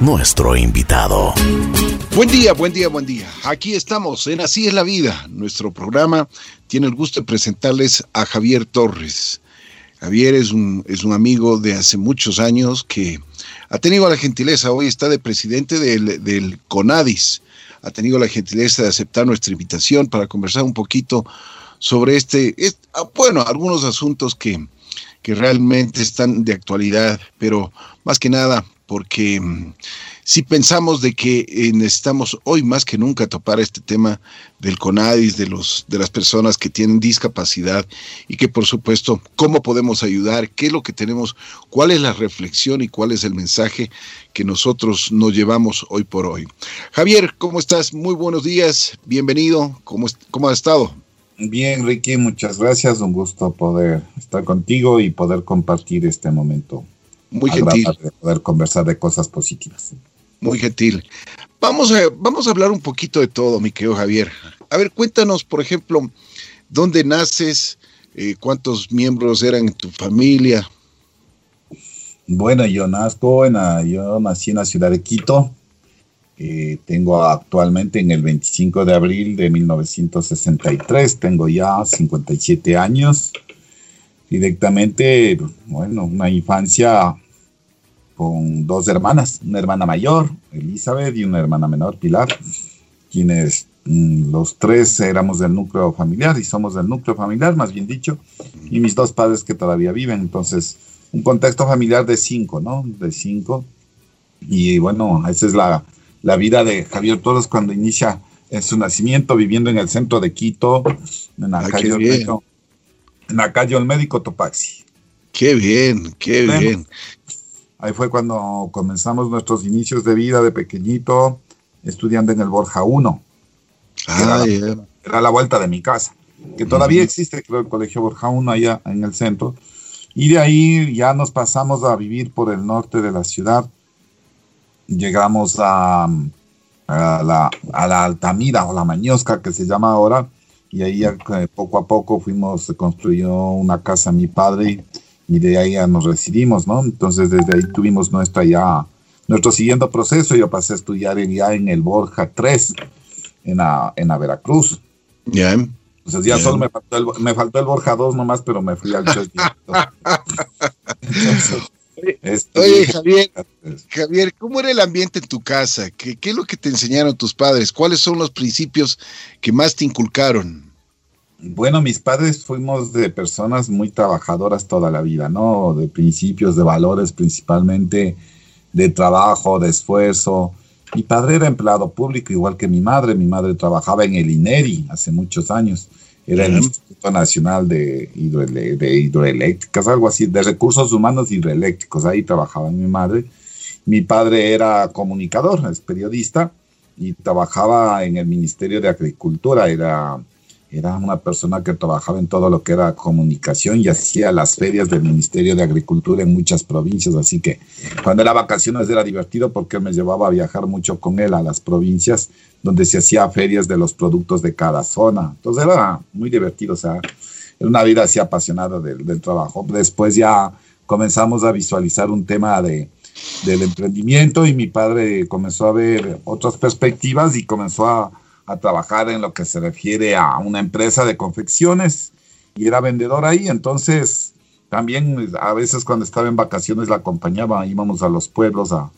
nuestro invitado. Buen día, buen día, buen día. Aquí estamos en Así es la vida. Nuestro programa tiene el gusto de presentarles a Javier Torres. Javier es un, es un amigo de hace muchos años que ha tenido la gentileza, hoy está de presidente del, del CONADIS, ha tenido la gentileza de aceptar nuestra invitación para conversar un poquito sobre este, ah, bueno, algunos asuntos que, que realmente están de actualidad, pero más que nada porque mm, si pensamos de que eh, necesitamos hoy más que nunca topar este tema del CONADIS, de, los, de las personas que tienen discapacidad y que por supuesto, cómo podemos ayudar, qué es lo que tenemos, cuál es la reflexión y cuál es el mensaje que nosotros nos llevamos hoy por hoy. Javier, ¿cómo estás? Muy buenos días, bienvenido, ¿cómo, cómo has estado? Bien, Ricky, muchas gracias. Un gusto poder estar contigo y poder compartir este momento. Muy gentil. poder conversar de cosas positivas. Muy gentil. Vamos a, vamos a hablar un poquito de todo, mi querido Javier. A ver, cuéntanos, por ejemplo, dónde naces, eh, cuántos miembros eran en tu familia. Bueno, yo nazco en yo nací en la ciudad de Quito, tengo actualmente en el 25 de abril de 1963, tengo ya 57 años. Directamente, bueno, una infancia con dos hermanas, una hermana mayor, Elizabeth, y una hermana menor, Pilar, quienes mm, los tres éramos del núcleo familiar y somos del núcleo familiar, más bien dicho, y mis dos padres que todavía viven. Entonces, un contexto familiar de cinco, ¿no? De cinco. Y bueno, esa es la, la vida de Javier Torres cuando inicia en su nacimiento viviendo en el centro de Quito, en la, calle, Olmedo, en la calle Olmédico Topaxi. Qué bien, qué bien. Ahí fue cuando comenzamos nuestros inicios de vida de pequeñito, estudiando en el Borja 1. Ah, era, la, vuelta de mi casa, que todavía existe, creo, el Colegio Borja 1 allá en el centro. Y de ahí ya nos pasamos a vivir por el norte de la ciudad, llegamos a, a, la, a la Altamira o la Mañosca que se llama ahora, y ahí eh, poco a poco fuimos, se construyó una casa mi padre y de ahí ya nos residimos, ¿no? Entonces desde ahí tuvimos nuestra ya, nuestro siguiente proceso, yo pasé a estudiar ya en el Borja 3, en la, en la Veracruz. Ya. Entonces ya solo me faltó, el, me faltó el Borja 2 nomás, pero me fui al Oye, Javier, Javier, ¿cómo era el ambiente en tu casa? ¿Qué, es lo que te enseñaron tus padres? ¿Cuáles son los principios que más te inculcaron? Bueno, mis padres fuimos de personas muy trabajadoras toda la vida, ¿no? De principios, de valores principalmente, de trabajo, de esfuerzo. Mi padre era empleado público, igual que mi madre. Mi madre trabajaba en el INERI hace muchos años era el Instituto Nacional de, de Hidroeléctricas, algo así, de recursos humanos hidroeléctricos. Ahí trabajaba mi madre. Mi padre era comunicador, es periodista, y trabajaba en el Ministerio de Agricultura, era era una persona que trabajaba en todo lo que era comunicación y hacía las ferias del Ministerio de Agricultura en muchas provincias, así que cuando era vacaciones era divertido porque me llevaba a viajar mucho con él a las provincias donde se hacía ferias de los productos de cada zona. Entonces era muy divertido, o sea, era una vida así apasionada del, del trabajo. Después ya comenzamos a visualizar un tema de, del emprendimiento y mi padre comenzó a ver otras perspectivas y comenzó a a trabajar en lo que se refiere a una empresa de confecciones y era vendedor ahí, entonces también a veces cuando estaba en vacaciones la acompañaba, íbamos a los pueblos a,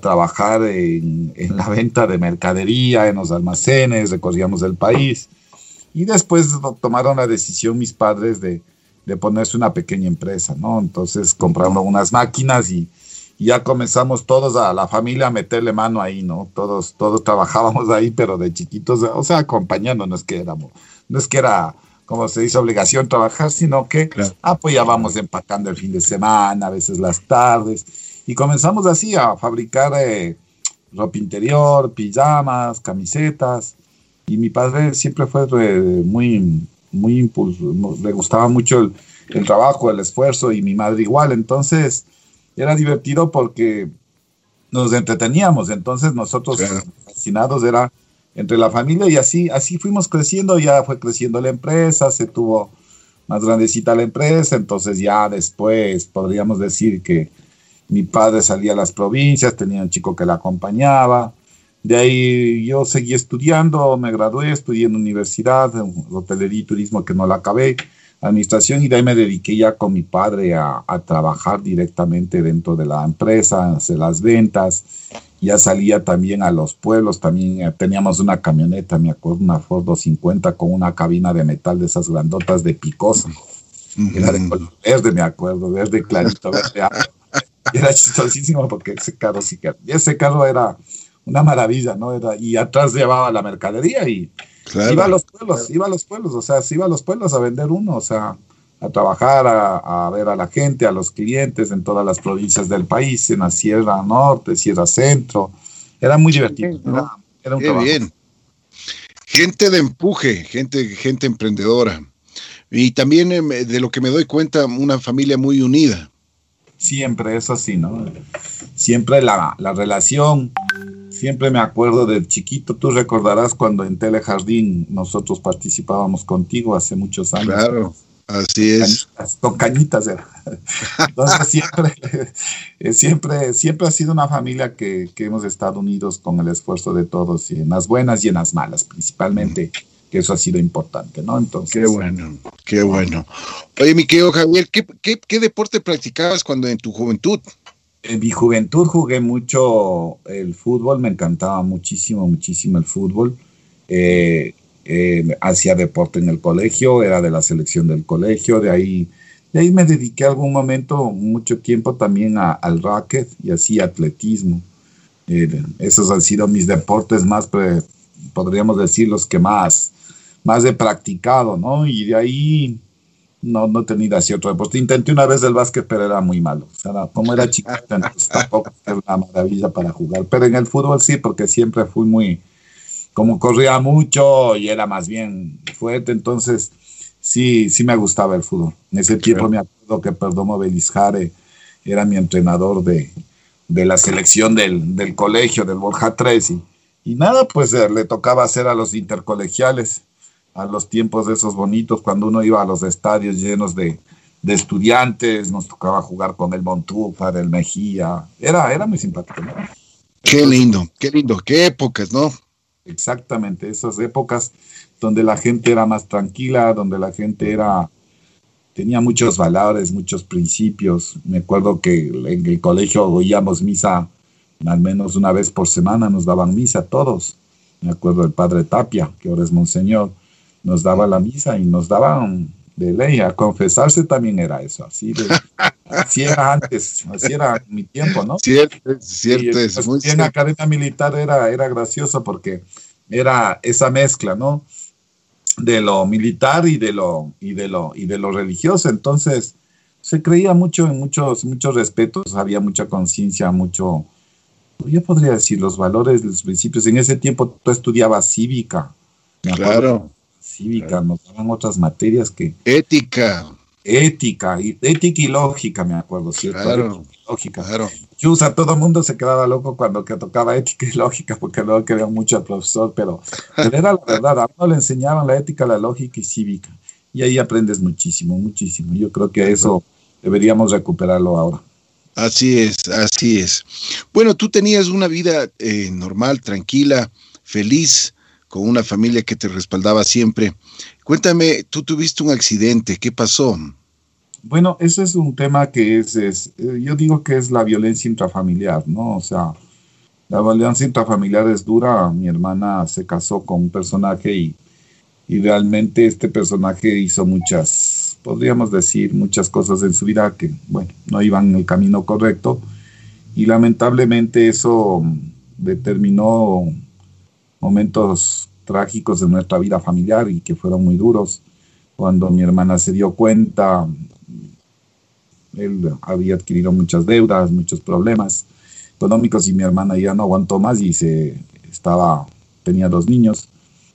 trabajar en, la venta de mercadería, en los almacenes, recorríamos el país y después tomaron la decisión mis padres de, de ponerse una pequeña empresa, ¿no? Entonces compraron unas máquinas y ya comenzamos todos a la familia a meterle mano ahí, ¿no? Todos, todos trabajábamos ahí, pero de chiquitos, o sea, acompañándonos que éramos, no es que era, como se dice, obligación trabajar, sino que apoyábamos empacando el fin de semana, a veces las tardes, y comenzamos así a fabricar eh, ropa interior, pijamas, camisetas, y mi padre siempre fue muy, muy impulso, le gustaba mucho el, el trabajo, el esfuerzo, y mi madre igual, entonces era divertido porque nos entreteníamos, entonces nosotros fascinados era entre la familia y así, así fuimos creciendo, ya fue creciendo la empresa, se tuvo más grandecita la empresa, entonces ya después podríamos decir que Mi padre salía a las provincias, tenía un chico que la acompañaba. De ahí yo seguí estudiando, me gradué, estudié en universidad, en hotelería y turismo que no la acabé, administración, y de ahí me dediqué ya con mi padre a, a trabajar directamente dentro de la empresa, hacer las ventas. Ya salía también a los pueblos, también eh, teníamos una camioneta, me acuerdo, una Ford 250 con una cabina de metal de esas grandotas de picosa. Era de color verde, me acuerdo, verde clarito, verde Era chistosísimo porque ese carro sí que, ese carro era una maravilla, ¿no? Era, y atrás llevaba la mercadería y iba a los pueblos, iba a los pueblos, o sea, se iba a los pueblos a vender uno, o sea, a trabajar, a, ver a la gente, a los clientes en todas las provincias del país, en la Sierra Norte, Sierra Centro. Era muy divertido. Era, un Qué bien. Gente de empuje, gente, gente emprendedora. Y también em, de lo que me doy cuenta, una familia muy unida. Siempre, eso sí, ¿no? Siempre la, la relación, siempre me acuerdo del chiquito, tú recordarás cuando en Telejardín nosotros participábamos contigo hace muchos años. Claro, así es. con cañitas era. Entonces siempre, siempre, siempre ha sido una familia que, que, hemos estado unidos con el esfuerzo de todos, y en las buenas y en las malas, principalmente que eso ha sido importante, ¿no? Entonces. Qué bueno, qué bueno. Oye, mi querido Javier, ¿qué, deporte practicabas cuando en tu juventud? En mi juventud jugué mucho el fútbol, me encantaba muchísimo, muchísimo el fútbol. Eh, eh, hacía deporte en el colegio, era de la selección del colegio, de ahí, de ahí me dediqué algún momento, mucho tiempo también al racket y hacía atletismo. Eh, esos han sido mis deportes más, podríamos decir, los que más, más he practicado, ¿no? Y de ahí no, no he tenido así otro deporte. Intenté una vez el básquet, pero era muy malo. O sea, como era chiquita, entonces tampoco era una maravilla para jugar. Pero en el fútbol sí, porque siempre fui muy, como corría mucho y era más bien fuerte, entonces sí, sí me gustaba el fútbol. En ese tiempo me acuerdo que Perdomo Belizjare era mi entrenador de, de la selección del, del, colegio, del Borja 3. Y, y nada, pues eh, le tocaba hacer a los intercolegiales a los tiempos de esos bonitos, cuando uno iba a los estadios llenos de, de estudiantes, nos tocaba jugar con el Montúfar, el Mejía, era, era muy simpático. Qué lindo, qué lindo, qué épocas, ¿no? Exactamente, esas épocas donde la gente era más tranquila, donde la gente era tenía muchos valores, muchos principios. Me acuerdo que en el colegio oíamos misa al menos una vez por semana, nos daban misa todos. Me acuerdo del padre Tapia, que ahora es monseñor nos daba la misa y nos daban de ley. A confesarse también era eso, así, así era antes, así era mi tiempo, ¿no? Cierto, cierto. es muy en la academia militar era, era gracioso porque era esa mezcla, ¿no? De lo militar y de lo, y de lo, y de lo religioso. Entonces, se creía mucho en muchos, muchos respetos, había mucha conciencia, mucho, yo podría decir, los valores, los principios. En ese tiempo tú estudiabas cívica. Claro cívica, nos daban otras materias que... Ética. Ética, y, ética y lógica, me acuerdo, ¿cierto? Claro, lógica. Claro. Usa todo el mundo se quedaba loco cuando que tocaba ética y lógica, porque luego quería mucho al profesor, pero, era la verdad, a uno le enseñaban la ética, la lógica y cívica. Y ahí aprendes muchísimo, muchísimo. Yo creo que eso deberíamos recuperarlo ahora. Así es, así es. Bueno, tú tenías una vida eh, normal, tranquila, feliz, con una familia que te respaldaba siempre. Cuéntame, tú tuviste un accidente, ¿qué pasó? Bueno, ese es un tema que es, es, eh, yo digo que es la violencia intrafamiliar, ¿no? O sea, la violencia intrafamiliar es dura. Mi hermana se casó con un personaje y, y realmente este personaje hizo muchas, podríamos decir, muchas cosas en su vida que, bueno, no iban en el camino correcto. Y lamentablemente eso determinó momentos trágicos de nuestra vida familiar y que fueron muy duros. Cuando mi hermana se dio cuenta, él había adquirido muchas deudas, muchos problemas económicos y mi hermana ya no aguantó más y se estaba, tenía dos niños,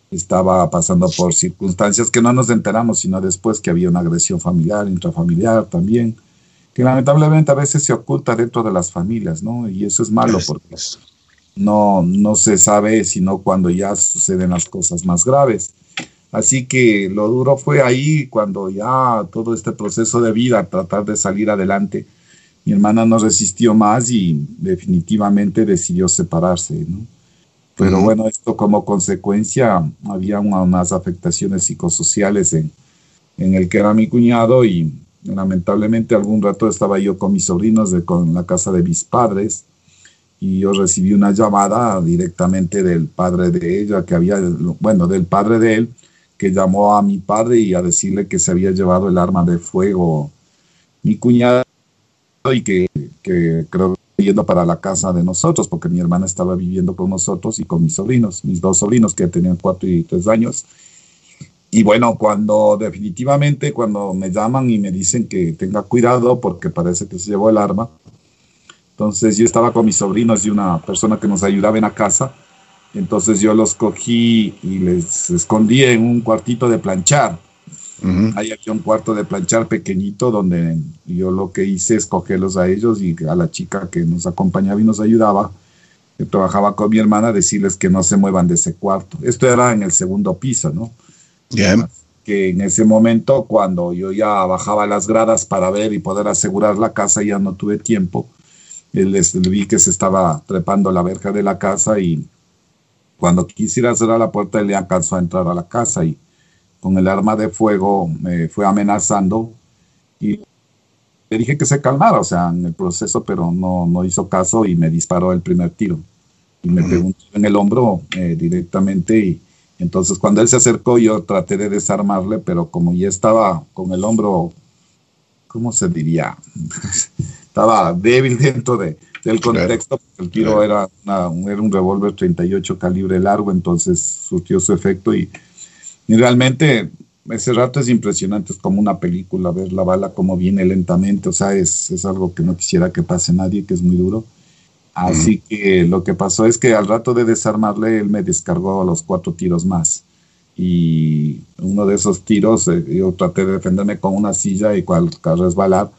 estaba pasando por circunstancias que no nos enteramos, sino después que había una agresión familiar, intrafamiliar también, que lamentablemente a veces se oculta dentro de las familias, ¿no? Y eso es malo porque no, no se sabe sino cuando ya suceden las cosas más graves. Así que lo duro fue ahí cuando ya todo este proceso de vida, tratar de salir adelante, mi hermana no resistió más y definitivamente decidió separarse, ¿no? Pero bueno, esto como consecuencia había unas afectaciones psicosociales en, en el que era mi cuñado y lamentablemente algún rato estaba yo con mis sobrinos de, con la casa de mis padres y yo recibí una llamada directamente del padre de ella, que había, bueno, del padre de él, que llamó a mi padre y a decirle que se había llevado el arma de fuego mi cuñado y que, que creo yendo para la casa de nosotros, porque mi hermana estaba viviendo con nosotros y con mis sobrinos, mis dos sobrinos que tenían cuatro y tres años. Y bueno, cuando definitivamente, cuando me llaman y me dicen que tenga cuidado porque parece que se llevó el arma, entonces yo estaba con mis sobrinos y una persona que nos ayudaba en la casa. Entonces yo los cogí y les escondí en un cuartito de planchar. Hay aquí un cuarto de planchar pequeñito donde yo lo que hice es cogerlos a ellos y a la chica que nos acompañaba y nos ayudaba, que trabajaba con mi hermana, decirles que no se muevan de ese cuarto. Esto era en el segundo piso, ¿no? Que en ese momento, cuando yo ya bajaba las gradas para ver y poder asegurar la casa, ya no tuve tiempo les vi que se estaba trepando la verja de la casa y cuando quisiera cerrar la puerta él le alcanzó a entrar a la casa y con el arma de fuego me fue amenazando y le dije que se calmara, o sea, en el proceso, pero no, no hizo caso y me disparó el primer tiro. Y me pegó un tiro en el hombro eh, directamente y entonces cuando él se acercó yo traté de desarmarle, pero como ya estaba con el hombro, ¿cómo se diría? estaba débil dentro de, del contexto, el tiro era, era un revólver 38 calibre largo, entonces surtió su efecto y, y, realmente ese rato es impresionante, es como una película, ver la bala como viene lentamente, o sea, es, es algo que no quisiera que pase nadie, que es muy duro. Así que lo que pasó es que al rato de desarmarle, él me descargó los cuatro tiros más. Y uno de esos tiros, eh, yo traté de defenderme con una silla y cual resbalar,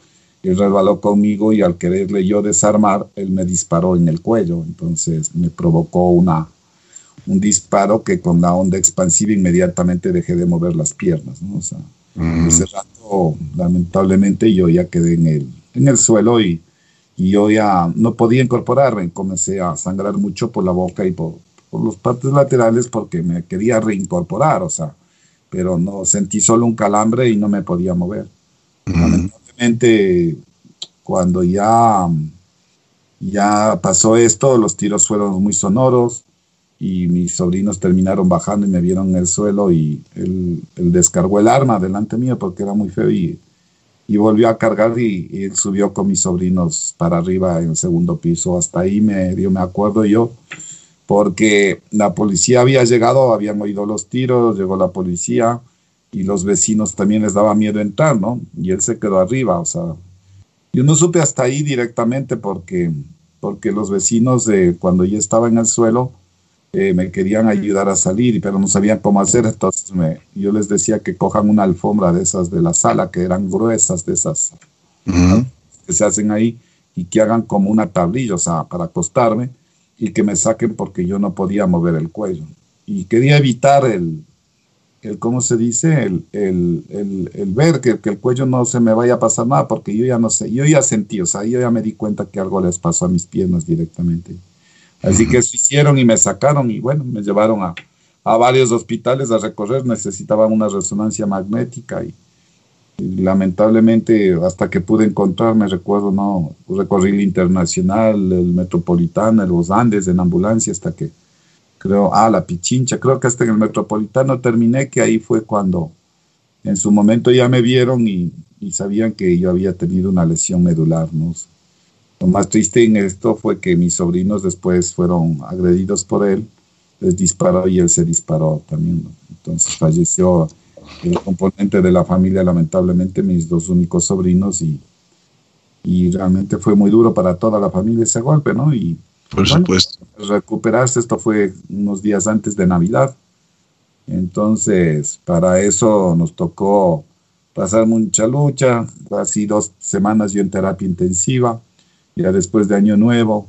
él resbaló conmigo y al quererle yo desarmar, él me disparó en el cuello. Entonces me provocó una, un disparo que con la onda expansiva inmediatamente dejé de mover las piernas. ¿no? O sea, mm. ese rato, lamentablemente, yo ya quedé en el, en el suelo y, y, yo ya no podía incorporarme. Comencé a sangrar mucho por la boca y por, por las partes laterales porque me quería reincorporar, o sea, pero no sentí solo un calambre y no me podía mover. Mm cuando ya, ya pasó esto, los tiros fueron muy sonoros y mis sobrinos terminaron bajando y me vieron en el suelo y él, descargó el arma delante mío porque era muy feo y, y volvió a cargar y, subió con mis sobrinos para arriba en el segundo piso. Hasta ahí me, dio me acuerdo yo, porque la policía había llegado, habían oído los tiros, llegó la policía y los vecinos también les daba miedo entrar, ¿no? Y él se quedó arriba, o sea, yo no supe hasta ahí directamente porque, porque los vecinos de cuando yo estaba en el suelo eh, me querían ayudar a salir, pero no sabían cómo hacer, entonces me, yo les decía que cojan una alfombra de esas de la sala, que eran gruesas de esas que se hacen ahí, y que hagan como una tablilla, o sea, para acostarme, y que me saquen porque yo no podía mover el cuello. Y quería evitar el, el ¿cómo se dice? El, el, el, ver que, que, el cuello no se me vaya a pasar nada, porque yo ya no sé, yo ya sentí, o sea, yo ya me di cuenta que algo les pasó a mis piernas directamente. Así que eso hicieron y me sacaron y bueno, me llevaron a, a varios hospitales a recorrer, necesitaban una resonancia magnética y, lamentablemente hasta que pude encontrarme, recuerdo, no, recorrí el internacional, el metropolitano, los Andes en ambulancia hasta que creo, ah, la Pichincha, creo que hasta en el Metropolitano terminé, que ahí fue cuando en su momento ya me vieron y, sabían que yo había tenido una lesión medular. ¿no? Lo más triste en esto fue que mis sobrinos después fueron agredidos por él, les disparó y él se disparó también. Entonces falleció el componente de la familia, lamentablemente, mis dos únicos sobrinos y, y realmente fue muy duro para toda la familia ese golpe, ¿no? Y por supuesto. Recuperarse, esto fue unos días antes de Navidad. Entonces, para eso nos tocó pasar mucha lucha, casi dos semanas yo en terapia intensiva, ya después de Año Nuevo,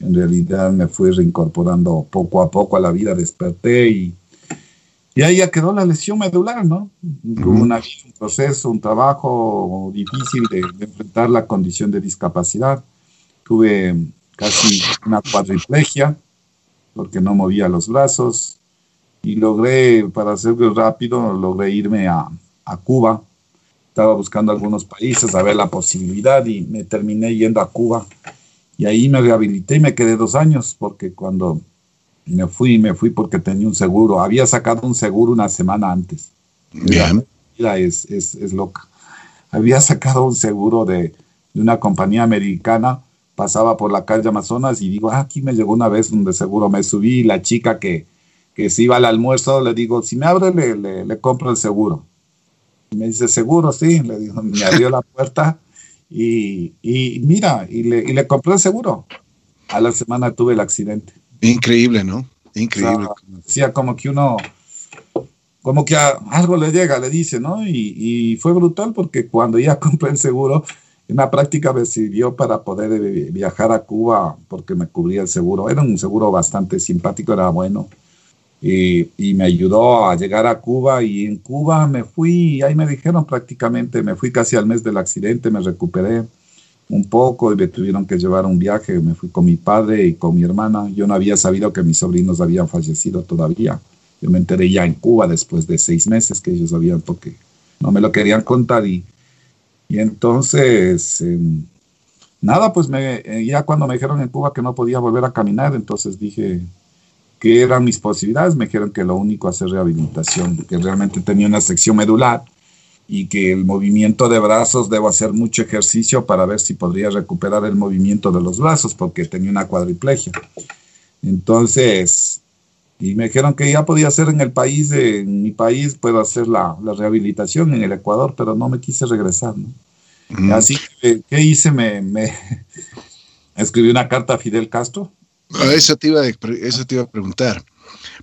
en realidad me fui reincorporando poco a poco a la vida, desperté y, Y ahí ya quedó la lesión medular, ¿no? un proceso, un trabajo difícil de, enfrentar la condición de discapacidad. Tuve casi una cuadriplegia porque no movía los brazos y logré, para hacerlo rápido, logré irme a, a Cuba. Estaba buscando algunos países a ver la posibilidad y me terminé yendo a Cuba. Y ahí me rehabilité y me quedé dos años porque cuando me fui, me fui porque tenía un seguro. Había sacado un seguro una semana antes. Bien. La es, es, es, loca. Había sacado un seguro de, de, una compañía americana. Pasaba por la calle Amazonas y digo, ah, aquí me llegó una vez un de seguro. Me subí y la chica que, que se iba al almuerzo le digo, si me abre, le, le, le compro el seguro. Y me dice, seguro, sí. Le digo, me abrió la puerta y, y mira, y le, y le compré el seguro. A la semana tuve el accidente. Increíble, ¿no? Increíble. O como que uno, como que a algo le llega, le dice, ¿no? Y, y, fue brutal porque cuando ya compré el seguro, en la práctica me sirvió para poder viajar a Cuba porque me cubría el seguro. Era un seguro bastante simpático, era bueno. Y, y, me ayudó a llegar a Cuba y en Cuba me fui, y ahí me dijeron prácticamente, me fui casi al mes del accidente, me recuperé un poco y me tuvieron que llevar un viaje. Me fui con mi padre y con mi hermana. Yo no había sabido que mis sobrinos habían fallecido todavía. Yo me enteré ya en Cuba después de seis meses que ellos habían, porque no me lo querían contar. Y, y entonces, em, nada, pues me, eh, ya cuando me dijeron en Cuba que no podía volver a caminar, entonces dije que eran mis posibilidades. Me dijeron que lo único hacer rehabilitación, que realmente tenía una sección medular y que el movimiento de brazos debo hacer mucho ejercicio para ver si podría recuperar el movimiento de los brazos porque tenía una cuadriplegia. Entonces, y me dijeron que ya podía hacer en el país, en mi país puedo hacer la, la rehabilitación en el Ecuador, pero no me quise regresar. ¿no? Así que, ¿qué hice? Me, me escribí una carta a Fidel Castro. Ah, eso te iba eso te iba a preguntar.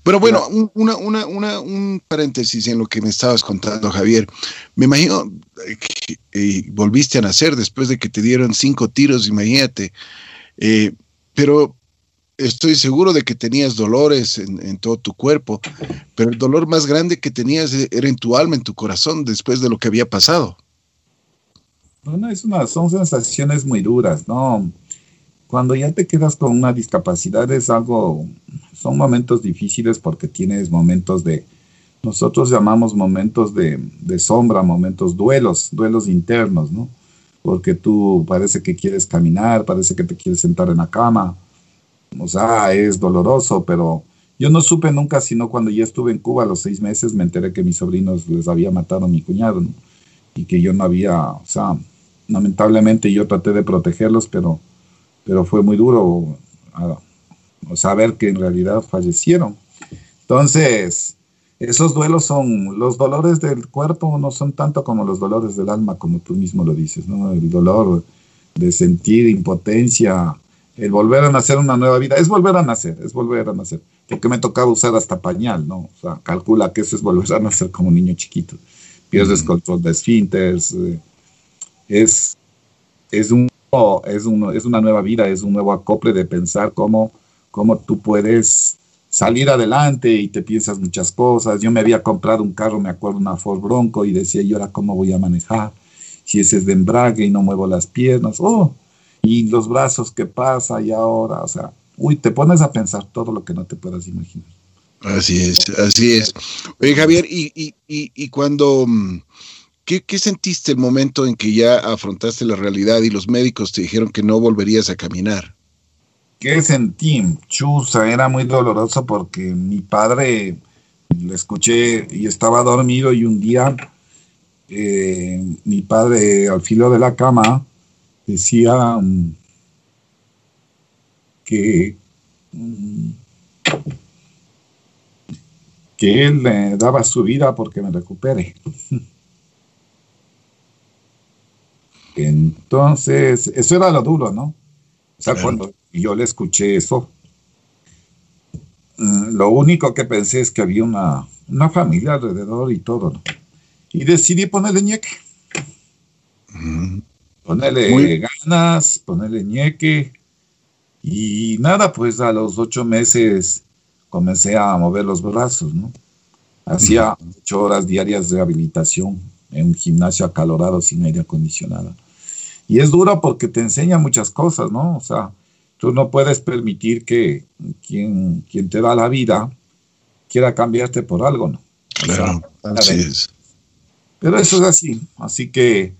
Pero bueno, una, una, una, un paréntesis en lo que me estabas contando, Javier. Me imagino que eh, volviste a nacer después de que te dieron cinco tiros, imagínate. Eh, pero estoy seguro de que tenías dolores en, todo tu cuerpo, pero el dolor más grande que tenías era en tu alma, en tu corazón, después de lo que había pasado. Bueno, es una, son sensaciones muy duras, ¿no? Cuando ya te quedas con una discapacidad es algo son momentos difíciles porque tienes momentos de, nosotros llamamos momentos de, de, sombra, momentos duelos, duelos internos, ¿no? Porque tú parece que quieres caminar, parece que te quieres sentar en la cama, o sea, es doloroso, pero yo no supe nunca, sino cuando ya estuve en Cuba los seis meses, me enteré que mis sobrinos les había matado a mi cuñado, ¿no? Y que yo no había, o sea, lamentablemente yo traté de protegerlos, pero, pero fue muy duro. Ah, saber que en realidad fallecieron. Entonces, esos duelos son, los dolores del cuerpo no son tanto como los dolores del alma, como tú mismo lo dices, ¿no? El dolor de sentir impotencia, el volver a nacer una nueva vida, es volver a nacer, es volver a nacer, porque me tocaba usar hasta pañal, ¿no? O sea, calcula que eso es volver a nacer como un niño chiquito. Pierdes control de esfínteres, eh, es, es, un, es, un, es una nueva vida, es un nuevo acople de pensar cómo cómo tú puedes salir adelante y te piensas muchas cosas. Yo me había comprado un carro, me acuerdo, una Ford Bronco y decía, ¿y ahora cómo voy a manejar? Si ese es de embrague y no muevo las piernas, oh, y los brazos, ¿qué pasa? Y ahora, o sea, uy, te pones a pensar todo lo que no te puedas imaginar. Así es, así es. Oye, Javier, y, y, y, y cuando, mm, ¿qué, ¿qué sentiste el momento en que ya afrontaste la realidad y los médicos te dijeron que no volverías a caminar? ¿Qué sentí? Chusa, era muy doloroso porque mi padre le escuché y estaba dormido y un día eh, mi padre al filo de la cama decía um, que, um, que él le daba su vida porque me recupere. Entonces, eso era lo duro, ¿no? O sea, cuando yo le escuché eso, mm, lo único que pensé es que había una, una familia alrededor y todo, ¿no? Y decidí ponerle ñeque. Ponerle ganas, ponerle ñeque. Y nada, pues a los ocho meses comencé a mover los brazos, ¿no? Hacía ocho horas diarias de rehabilitación en un gimnasio acalorado sin aire acondicionado. Y es duro porque te enseña muchas cosas, ¿no? O sea, tú no puedes permitir que quien, quien te da la vida quiera cambiarte por algo, ¿no? Claro, así es. Pero eso es así. Así que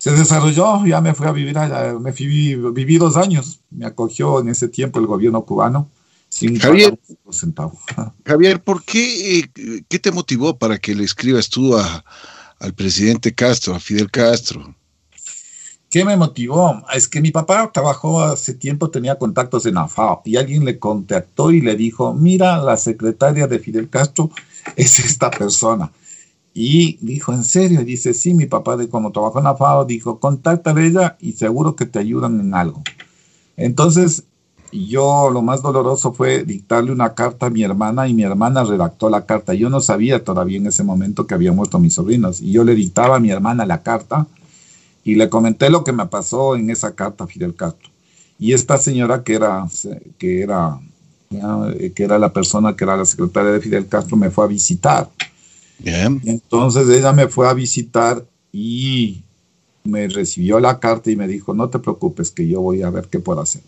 se desarrolló, ya me fui a vivir allá, me fui, viví dos años, me acogió en ese tiempo el gobierno cubano. Sin Javier, Javier, ¿por qué, eh, qué te motivó para que le escribas tú a, al presidente Castro, a Fidel Castro? ¿Qué me motivó? Es que mi papá trabajó hace tiempo, tenía contactos en AFAO y alguien le contactó y le dijo, mira, la secretaria de Fidel Castro es esta persona. Y dijo, ¿en serio? Y dice, sí, mi papá de como trabajó en AFAO, dijo, contacta a ella y seguro que te ayudan en algo. Entonces, yo lo más doloroso fue dictarle una carta a mi hermana y mi hermana redactó la carta. Yo no sabía todavía en ese momento que había muerto mis sobrinos y yo le dictaba a mi hermana la carta y le comenté lo que me pasó en esa carta a Fidel Castro. Y esta señora que era, que era, que era la persona que era la secretaria de Fidel Castro me fue a visitar. Entonces ella me fue a visitar y me recibió la carta y me dijo, no te preocupes, que yo voy a ver qué puedo hacer.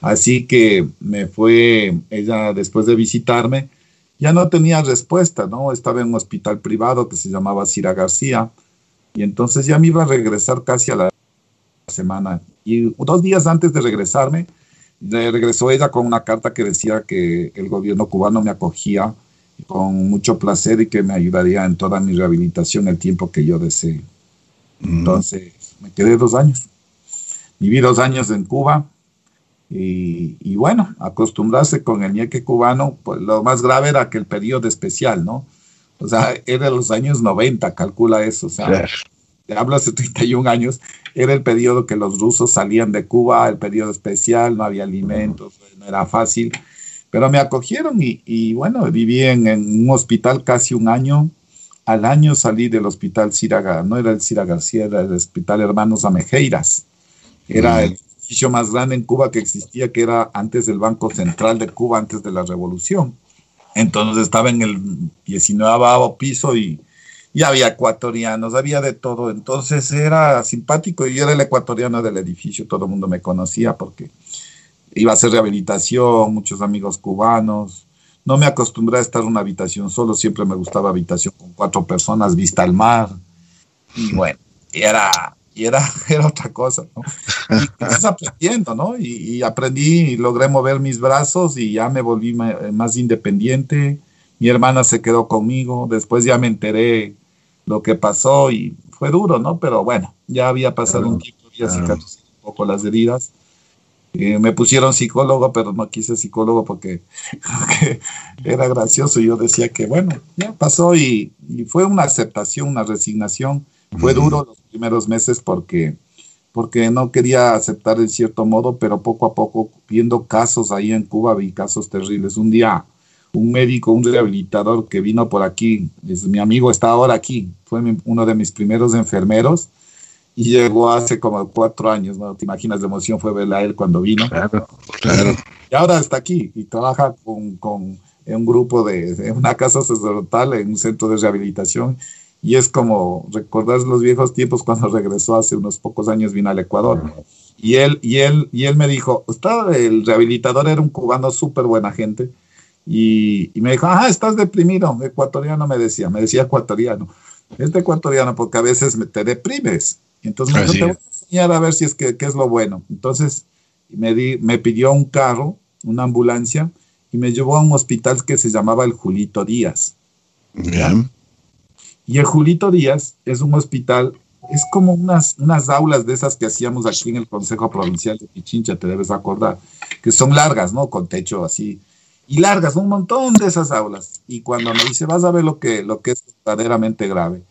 Así que me fue, ella después de visitarme, ya no tenía respuesta, ¿no? Estaba en un hospital privado que se llamaba Cira García y entonces ya me iba a regresar casi a la semana. Y dos días antes de regresarme, regresó ella con una carta que decía que el gobierno cubano me acogía con mucho placer y que me ayudaría en toda mi rehabilitación el tiempo que yo desee. Mm. Entonces, me quedé dos años. Viví dos años en Cuba y, y, bueno, acostumbrarse con el ñeque cubano, pues lo más grave era que el periodo especial, ¿no? O sea, era los años 90, calcula eso. O sea, te hablo hace 31 años, era el periodo que los rusos salían de Cuba, el periodo especial, no había alimentos, no era fácil. Pero me acogieron y, bueno, viví en, un hospital casi un año. Al año salí del hospital Cira, no era el Cira García, era el hospital Hermanos Amejeiras. Era el edificio más grande en Cuba que existía, que era antes del Banco Central de Cuba, antes de la revolución. Entonces estaba en el 19 piso y, había ecuatorianos, había de todo. Entonces era simpático y yo era el ecuatoriano del edificio, todo el mundo me conocía porque iba a hacer rehabilitación, muchos amigos cubanos. No me acostumbré a estar en una habitación solo, siempre me gustaba habitación con cuatro personas, vista al mar. Y bueno, era, era, era otra cosa, ¿no? Y estás aprendiendo, ¿no? Y, aprendí y logré mover mis brazos y ya me volví más independiente. Mi hermana se quedó conmigo, después ya me enteré lo que pasó y fue duro, ¿no? Pero bueno, ya había pasado un tiempo, ya cicatrizado un poco las heridas. Me pusieron psicólogo, pero no quise psicólogo porque, era gracioso. Yo decía que, bueno, ya pasó y, y fue una aceptación, una resignación fue duro los primeros meses porque, porque no quería aceptar en cierto modo, pero poco a poco, viendo casos ahí en Cuba, vi casos terribles. Un día, un médico, un rehabilitador que vino por aquí, es, mi amigo está ahora aquí, fue uno de mis primeros enfermeros y llegó hace como cuatro años, ¿no? Te imaginas la emoción fue verla a él cuando vino. Claro, claro. Y ahora está aquí y trabaja con, con en un grupo de, en una casa sacerdotal, en un centro de rehabilitación y es como recordar los viejos tiempos cuando regresó hace unos pocos años, vino al Ecuador. Y él, y él, y él me dijo, está, el rehabilitador era un cubano súper buena gente. Y, me dijo, ah, estás deprimido, ecuatoriano me decía, me decía ecuatoriano. Es ecuatoriano porque a veces te deprimes. Entonces me dijo, te voy a enseñar a ver si es que qué es lo bueno. Entonces me, di, me pidió un carro, una ambulancia, y me llevó a un hospital que se llamaba el Julito Díaz. Bien. Y el Julito Díaz es un hospital, es como unas, unas aulas de esas que hacíamos aquí en el Consejo Provincial de Pichincha, te debes acordar, que son largas, ¿no? Con techo así. Y largas, un montón de esas aulas. Y cuando me dice, vas a ver lo que, lo que es verdaderamente grave.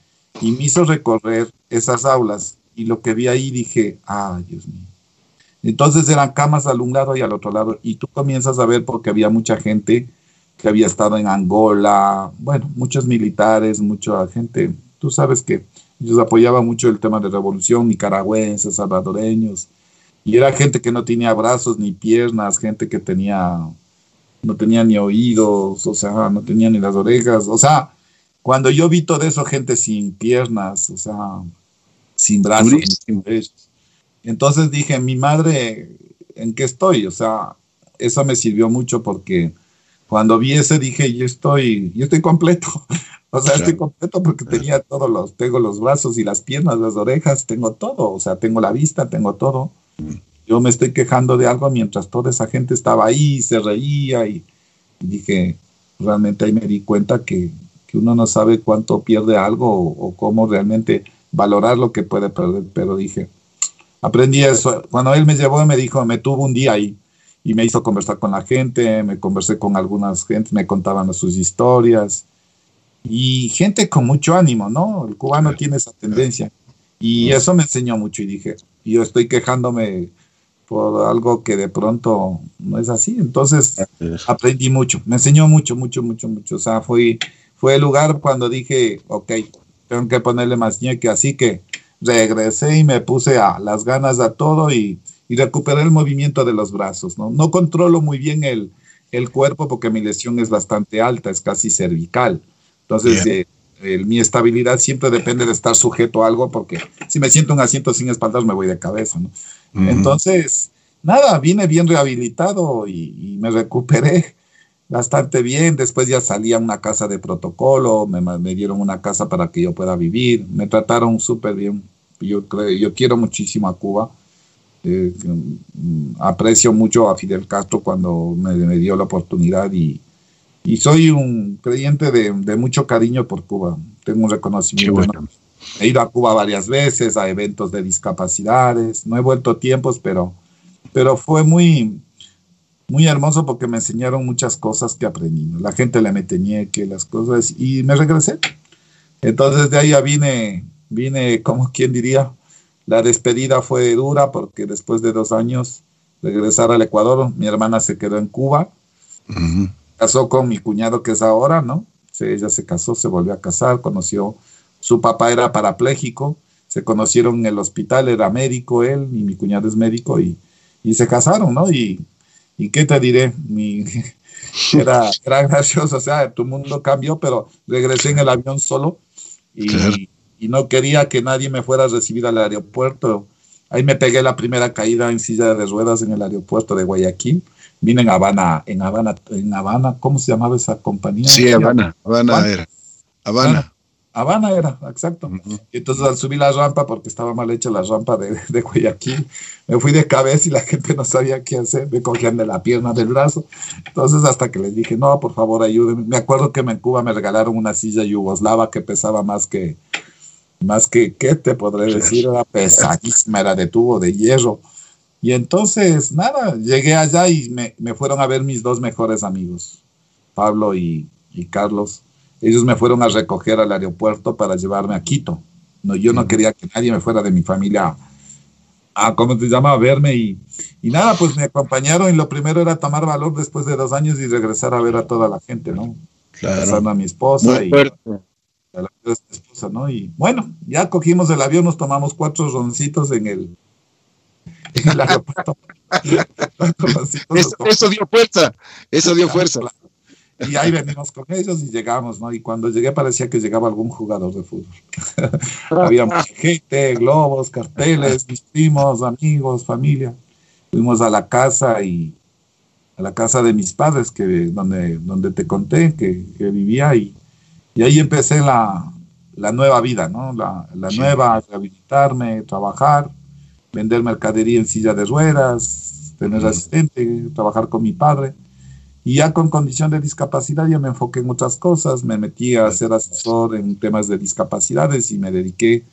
Y me hizo recorrer esas aulas. Y lo que vi ahí dije, ay, Dios mío. Entonces eran camas al un lado y al otro lado. Y tú comienzas a ver porque había mucha gente que había estado en Angola, bueno, muchos militares, mucha gente, tú sabes que ellos apoyaban mucho el tema de revolución, nicaragüenses, salvadoreños, y era gente que no tenía brazos ni piernas, gente que tenía no tenía ni oídos, o sea, no tenía ni las orejas, o sea, cuando yo vi todo eso, gente sin piernas, o sea, sin brazos, entonces dije, mi madre, ¿en qué estoy? O sea, eso me sirvió mucho porque cuando vi ese dije, yo estoy, yo estoy completo. O sea, estoy completo porque tenía todos los, tengo los brazos y las piernas, las orejas, tengo todo. O sea, tengo la vista, tengo todo. Mm. Yo me estoy quejando de algo mientras toda esa gente estaba ahí, se reía y, dije, realmente ahí me di cuenta que, que, uno no sabe cuánto pierde algo o, o cómo realmente valorar lo que puede perder. Pero dije, aprendí eso. Cuando él me llevó, me dijo, me tuvo un día ahí y me hizo conversar con la gente, me conversé con algunas gentes, me contaban sus historias y gente con mucho ánimo, ¿no? El cubano tiene esa tendencia y eso me enseñó mucho y dije, yo estoy quejándome por algo que de pronto no es así, entonces aprendí mucho, me enseñó mucho, mucho, mucho, mucho, o sea, fue, fue el lugar cuando dije, ok, tengo que ponerle más ñeque, así que regresé y me puse a las ganas a todo y y recuperar el movimiento de los brazos. No, no controlo muy bien el, el cuerpo porque mi lesión es bastante alta, es casi cervical. Entonces, eh, mi estabilidad siempre depende de estar sujeto a algo porque si me siento un asiento sin espaldas me voy de cabeza. ¿no? Entonces, nada, vine bien rehabilitado y, me recuperé bastante bien. Después ya salí a una casa de protocolo, me, me dieron una casa para que yo pueda vivir, me trataron súper bien. Yo, creo, yo quiero muchísimo a Cuba eh, mm, aprecio mucho a Fidel Castro cuando me, dio la oportunidad y, y soy un creyente de, de, mucho cariño por Cuba. Tengo un reconocimiento. He ido a Cuba varias veces, a eventos de discapacidades. No he vuelto tiempos, pero, pero fue muy, muy hermoso porque me enseñaron muchas cosas que aprendí. La gente le mete que las cosas, y me regresé. Entonces de ahí ya vine, vine, como quien diría, la despedida fue dura porque después de dos años regresar al Ecuador, mi hermana se quedó en Cuba, casó con mi cuñado que es ahora, ¿no? ella se casó, se volvió a casar, conoció, su papá era parapléjico, se conocieron en el hospital, era médico él y mi cuñado es médico y, y se casaron, ¿no? Y, y qué te diré, mi, era, era gracioso, o sea, tu mundo cambió, pero regresé en el avión solo y, y no quería que nadie me fuera a recibir al aeropuerto. Ahí me pegué la primera caída en silla de ruedas en el aeropuerto de Guayaquil. Vine en Habana, en Habana, en Habana, ¿cómo se llamaba esa compañía? Sí, Habana, Habana, era. Habana. Habana era, exacto. Entonces al subir la rampa, porque estaba mal hecha la rampa de, de, Guayaquil, me fui de cabeza y la gente no sabía qué hacer, me cogían de la pierna, del brazo. Entonces hasta que les dije, no, por favor, ayúdenme. Me acuerdo que en Cuba me regalaron una silla yugoslava que pesaba más que, más que, ¿qué te podré decir? Era pesadísima, era de tubo de hierro. Y entonces, nada, llegué allá y me, me fueron a ver mis dos mejores amigos, Pablo y, y, Carlos. Ellos me fueron a recoger al aeropuerto para llevarme a Quito. No, yo no quería que nadie me fuera de mi familia a, ¿cómo se llama?, a verme. Y, y nada, pues me acompañaron y lo primero era tomar valor después de dos años y regresar a ver a toda la gente, ¿no? Claro. A mi esposa y la esposa, ¿no? Y bueno, ya cogimos el avión, nos tomamos cuatro roncitos en el, en el aeropuerto. eso, dio fuerza, eso dio fuerza. Y ahí venimos con ellos y llegamos, ¿no? Y cuando llegué parecía que llegaba algún jugador de fútbol. Había mucha gente, globos, carteles, mis primos, amigos, familia. Fuimos a la casa y a la casa de mis padres, que donde, donde te conté que, que vivía y y ahí empecé la, la nueva vida, ¿no? La, la nueva, rehabilitarme, trabajar, vender mercadería en silla de ruedas, tener asistente, trabajar con mi padre. Y ya con condición de discapacidad ya me enfoqué en otras cosas, me metí a ser asesor en temas de discapacidades y me dediqué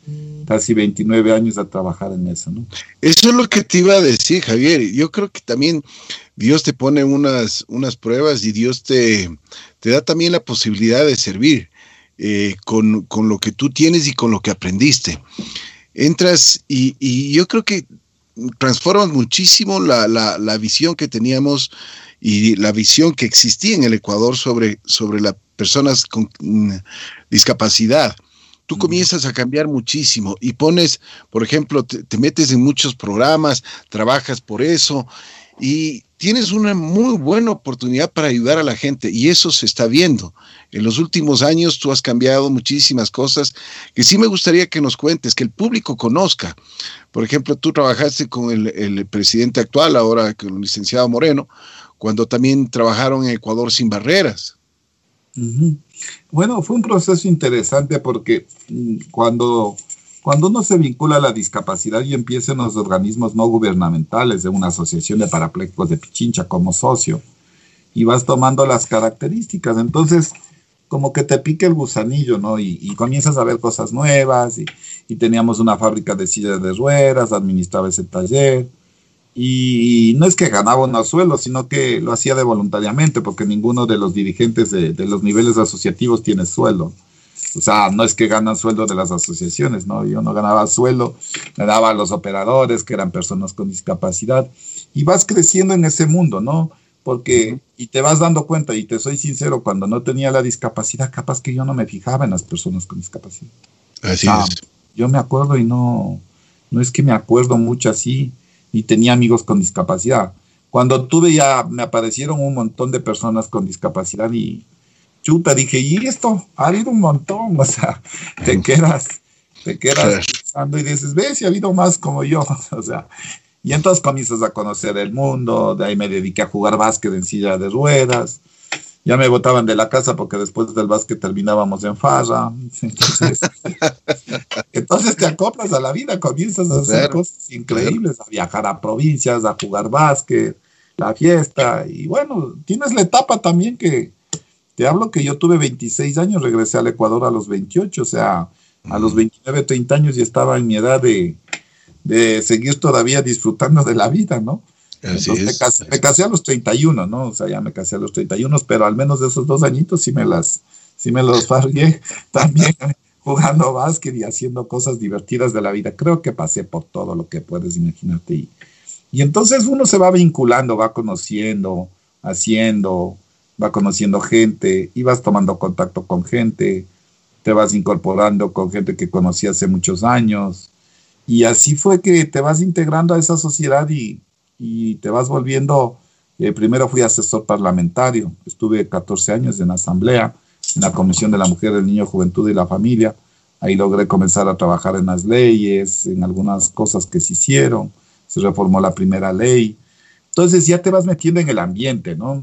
casi 29 años a trabajar en eso. ¿no? Eso es lo que te iba a decir, Javier. Yo creo que también Dios te pone unas, unas pruebas y Dios te, te da también la posibilidad de servir eh, con, con, lo que tú tienes y con lo que aprendiste. Entras y, y yo creo que transformas muchísimo la, la, la, visión que teníamos y la visión que existía en el Ecuador sobre, sobre las personas con mm, discapacidad. Tú comienzas a cambiar muchísimo y pones, por ejemplo, te, te metes en muchos programas, trabajas por eso y tienes una muy buena oportunidad para ayudar a la gente y eso se está viendo. En los últimos años tú has cambiado muchísimas cosas que sí me gustaría que nos cuentes, que el público conozca. Por ejemplo, tú trabajaste con el, presidente actual, ahora con el licenciado Moreno, cuando también trabajaron en Ecuador sin barreras. Bueno, fue un proceso interesante porque mm, cuando cuando uno se vincula a la discapacidad y empieza en los organismos no gubernamentales de una asociación de parapléjicos de Pichincha como socio, y vas tomando las características, entonces como que te pique el gusanillo, ¿no? Y, comienzas a ver cosas nuevas, y, y, teníamos una fábrica de sillas de ruedas, administraba ese taller, y no es que ganaba unos sueldos, sino que lo hacía de voluntariamente, porque ninguno de los dirigentes de, de los niveles asociativos tiene sueldo. O sea, no es que ganan sueldo de las asociaciones, ¿no? Yo no ganaba sueldo, me daba a los operadores, que eran personas con discapacidad, y vas creciendo en ese mundo, ¿no? Porque, y te vas dando cuenta, y te soy sincero, cuando no tenía la discapacidad, capaz que yo no me fijaba en las personas con discapacidad. Así es. Yo me acuerdo y no, no es que me acuerdo mucho así, y tenía amigos con discapacidad. Cuando tuve ya, me aparecieron un montón de personas con discapacidad y chuta, dije, y esto ha habido un montón, o sea, te quedas, te quedas pensando y dices, ves, si ha habido más como yo, o sea, y entonces comienzas a conocer el mundo, de ahí me dediqué a jugar básquet en silla de ruedas, ya me botaban de la casa porque después del básquet terminábamos en farra, entonces, entonces te acoplas a la vida, comienzas a hacer cosas increíbles, a viajar a provincias, a jugar básquet, la fiesta, y bueno, tienes la etapa también que te hablo que yo tuve 26 años, regresé al Ecuador a los 28, o sea, a los 29, 30 años y estaba en mi edad de, seguir todavía disfrutando de la vida, ¿no? Entonces me, casé, a los 31, ¿no? O sea, ya me casé a los 31, pero al menos de esos dos añitos sí me las, sí me los fargué también jugando básquet y haciendo cosas divertidas de la vida. Creo que pasé por todo lo que puedes imaginarte. Y, y entonces uno se va vinculando, va conociendo, haciendo, va conociendo gente y vas tomando contacto con gente, te vas incorporando con gente que conocí hace muchos años. Y así fue que te vas integrando a esa sociedad y, te vas volviendo, eh, primero fui asesor parlamentario, estuve 14 años en la Asamblea, en la Comisión de la Mujer, el Niño, Juventud y la Familia. Ahí logré comenzar a trabajar en las leyes, en algunas cosas que se hicieron, se reformó la primera ley. Entonces ya te vas metiendo en el ambiente, ¿no?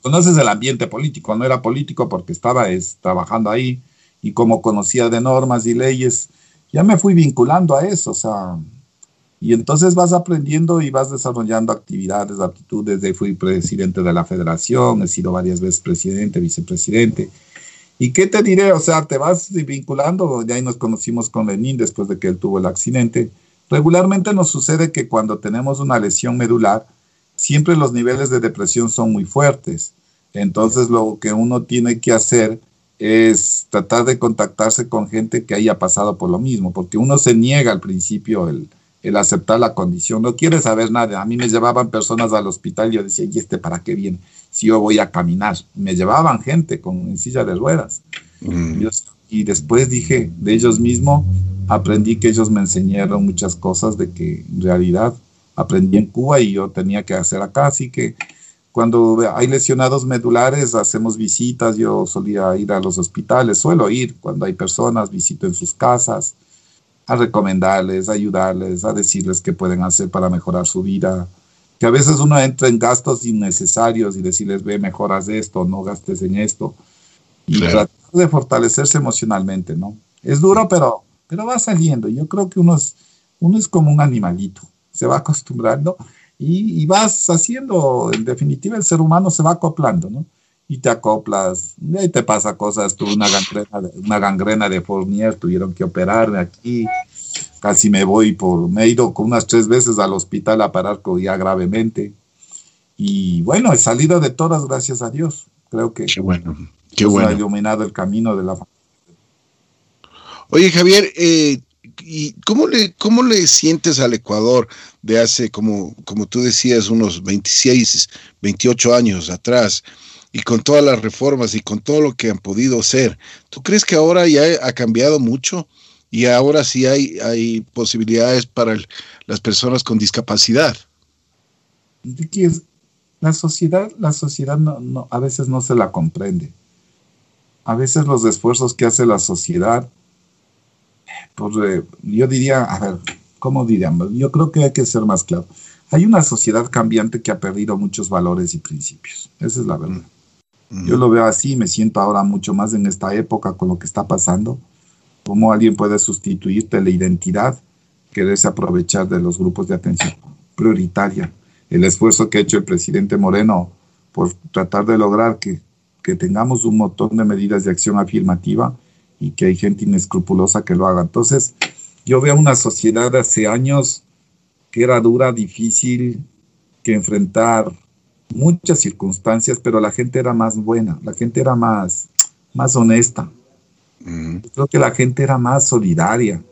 conoces el ambiente político, no era político porque estaba trabajando ahí y como conocía de normas y leyes, ya me fui vinculando a eso, o sea, y entonces vas aprendiendo y vas desarrollando actividades, aptitudes, de fui presidente de la federación, he sido varias veces presidente, vicepresidente. ¿Y qué te diré? O sea, te vas vinculando, ya ahí nos conocimos con Lenín después de que él tuvo el accidente. Regularmente nos sucede que cuando tenemos una lesión medular, siempre los niveles de depresión son muy fuertes. Entonces lo que uno tiene que hacer es tratar de contactarse con gente que haya pasado por lo mismo, porque uno se niega al principio el, aceptar la condición, no quiere saber nada. A mí me llevaban personas al hospital y yo decía, ¿y este para qué viene? Si yo voy a caminar. Me llevaban gente con en silla de ruedas. Mm. y después dije, de ellos mismos, aprendí que ellos me enseñaron muchas cosas de que en realidad aprendí en Cuba y yo tenía que hacer acá, así que cuando hay lesionados medulares hacemos visitas, yo solía ir a los hospitales, suelo ir cuando hay personas, visito en sus casas, a recomendarles, a ayudarles, a decirles qué pueden hacer para mejorar su vida, que a veces uno entra en gastos innecesarios y decirles, ve, mejoras esto, no gastes en esto, y tratar de fortalecerse emocionalmente, ¿no? Es duro, pero, pero va saliendo. Yo creo que uno es, uno es como un animalito se va acostumbrando y, vas haciendo, en definitiva, el ser humano se va acoplando, ¿no? Y te acoplas, y ahí te pasa cosas, tuve una gangrena, una gangrena de Fournier, tuvieron que operarme aquí, casi me voy por, me he ido con unas tres veces al hospital a parar ya gravemente. Y bueno, he salido de todas, gracias a Dios. Creo que qué bueno, qué bueno. ha iluminado el camino de la Oye, Javier, eh, ¿Y cómo le, cómo le sientes al Ecuador de hace, como, como tú decías, unos 26, 28 años atrás? Y con todas las reformas y con todo lo que han podido ser, ¿tú crees que ahora ya ha cambiado mucho y ahora sí hay, hay posibilidades para las personas con discapacidad? la sociedad, la sociedad no, a veces no se la comprende. A veces los esfuerzos que hace la sociedad, pues, eh, yo diría, a ver, ¿cómo diríamos? Yo creo que hay que ser más claro. Hay una sociedad cambiante que ha perdido muchos valores y principios. Esa es la verdad. Yo lo veo así, me siento ahora mucho más en esta época con lo que está pasando. Cómo alguien puede sustituirte la identidad, quererse aprovechar de los grupos de atención prioritaria. El esfuerzo que ha hecho el presidente Moreno por tratar de lograr que, que tengamos un montón de medidas de acción afirmativa y que hay gente inescrupulosa que lo haga. Entonces, yo veo una sociedad hace años que era dura, difícil, que enfrentar muchas circunstancias, pero la gente era más buena, la gente era más, más honesta. Creo que la gente era más solidaria.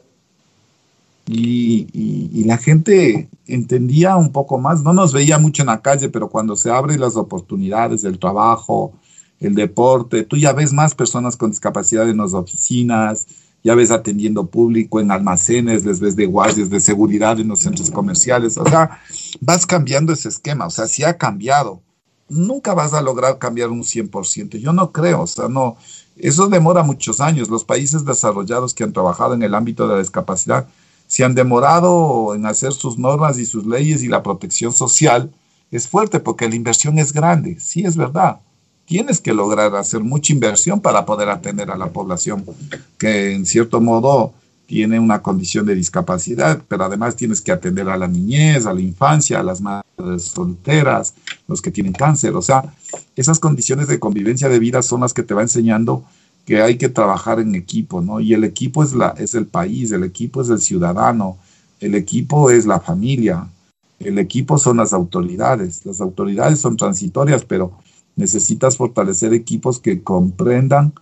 Y, la gente entendía un poco más, no nos veía mucho en la calle, pero cuando se abren las oportunidades del trabajo, el deporte, tú ya ves más personas con discapacidad en las oficinas, ya ves atendiendo público en almacenes, les ves de guardias de seguridad en los centros comerciales, o sea, vas cambiando ese esquema, o sea, si ha cambiado. Nunca vas a lograr cambiar un 100%, yo no creo, o sea, no, eso demora muchos años. Los países desarrollados que han trabajado en el ámbito de la discapacidad se han demorado en hacer sus normas y sus leyes y la protección social es fuerte porque la inversión es grande, sí es verdad tienes que lograr hacer mucha inversión para poder atender a la población que en cierto modo tiene una condición de discapacidad, pero además tienes que atender a la niñez, a la infancia, a las madres solteras, los que tienen cáncer. O sea, esas condiciones de convivencia de vida son las que te va enseñando que hay que trabajar en equipo, ¿no? Y el equipo es, la, es el país, el equipo es el ciudadano, el equipo es la familia, el equipo son las autoridades. Las autoridades son transitorias, pero necesitas fortalecer equipos que comprendan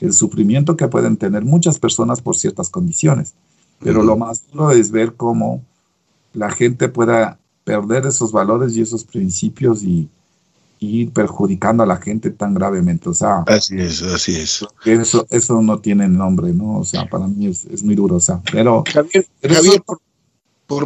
el sufrimiento que pueden tener muchas personas por ciertas condiciones. Pero lo más duro es ver cómo la gente pueda perder esos valores y esos principios y, ir perjudicando a la gente tan gravemente. O sea, así es, así es. Eso, eso no tiene nombre, ¿no? O sea, para mí es, muy duro. O sea, pero, Javier, por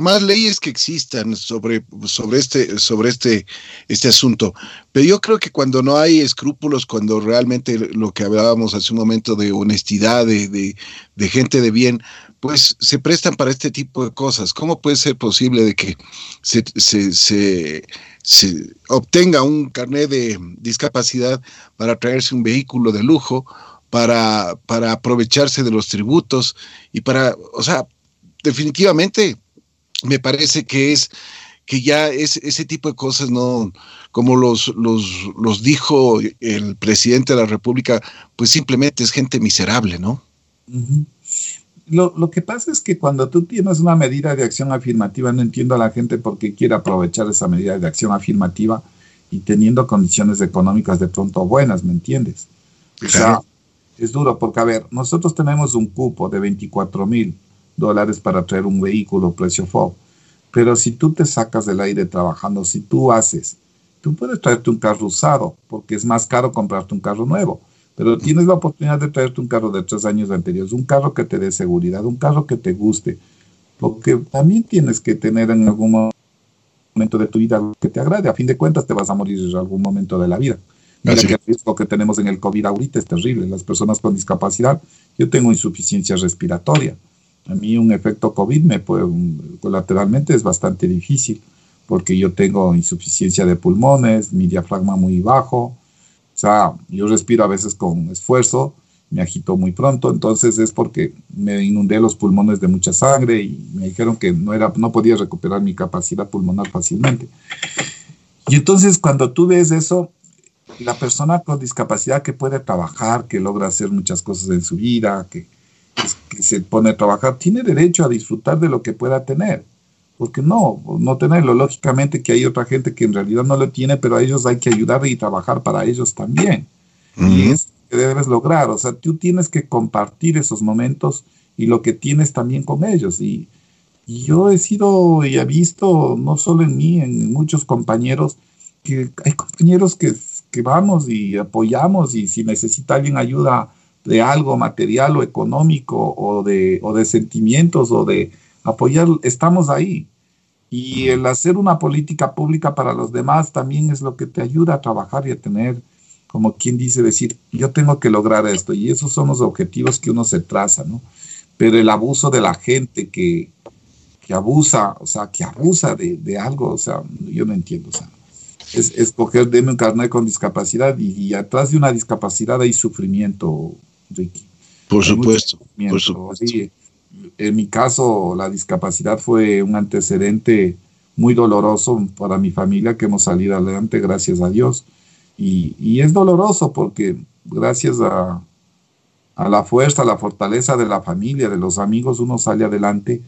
más leyes que existan sobre, sobre, este, sobre este, este asunto, pero yo creo que cuando no hay escrúpulos, cuando realmente lo que hablábamos hace un momento de honestidad, de, de, gente de bien, pues se prestan para este tipo de cosas. ¿Cómo puede ser posible de que se, se, se, se obtenga un carnet de discapacidad para traerse un vehículo de lujo, para, para aprovecharse de los tributos y para, o sea, definitivamente me parece que es que ya es ese tipo de cosas no como los, los, los dijo el presidente de la República, pues simplemente es gente miserable, ¿no? lo, lo, que pasa es que cuando tú tienes una medida de acción afirmativa, no entiendo a la gente por qué quiere aprovechar esa medida de acción afirmativa y teniendo condiciones económicas de pronto buenas, ¿me entiendes? O sea, es duro porque, a ver, nosotros tenemos un cupo de 24 mil dólares para traer un vehículo precio FOB. Pero si tú te sacas del aire trabajando, si tú haces, tú puedes traerte un carro usado, porque es más caro comprarte un carro nuevo. Pero tienes la oportunidad de traerte un carro de tres años anteriores, un carro que te dé seguridad, un carro que te guste. Porque también tienes que tener en algún momento de tu vida algo que te agrade. A fin de cuentas, te vas a morir en algún momento de la vida. Mira que el riesgo que tenemos en el COVID ahorita es terrible. Las personas con discapacidad, yo tengo insuficiencia respiratoria a mí un efecto COVID me puede, colateralmente es bastante difícil porque yo tengo insuficiencia de pulmones, mi diafragma muy bajo, o sea, yo respiro a veces con esfuerzo, me agito muy pronto, entonces es porque me inundé los pulmones de mucha sangre y me dijeron que no, era, no podía recuperar mi capacidad pulmonar fácilmente. Y entonces cuando tú ves eso, la persona con discapacidad que puede trabajar, que logra hacer muchas cosas en su vida, que, que se pone a trabajar, tiene derecho a disfrutar de lo que pueda tener. Porque no, no tenerlo. Lógicamente que hay otra gente que en realidad no lo tiene, pero a ellos hay que ayudar y trabajar para ellos también. Y es que debes lograr. O sea, tú tienes que compartir esos momentos y lo que tienes también con ellos. Y, yo he sido y he visto, no solo en mí, en muchos compañeros, que hay compañeros que, que vamos y apoyamos y si necesita alguien ayuda de algo material o económico o de, o de sentimientos o de apoyar, estamos ahí. Y el hacer una política pública para los demás también es lo que te ayuda a trabajar y a tener, como quien dice, decir, yo tengo que lograr esto. Y esos son los objetivos que uno se traza, ¿no? Pero el abuso de la gente que, que abusa, o sea, que abusa de, de, algo, o sea, yo no entiendo, o sea, es escoger, deme un carnet con discapacidad y, atrás de una discapacidad hay sufrimiento, Ricky. Por supuesto, por supuesto. en mi caso, la discapacidad fue un antecedente muy doloroso para mi familia que hemos salido adelante, gracias a Dios. Y, y es doloroso porque gracias a, a la fuerza, a la fortaleza de la familia, de los amigos, uno sale adelante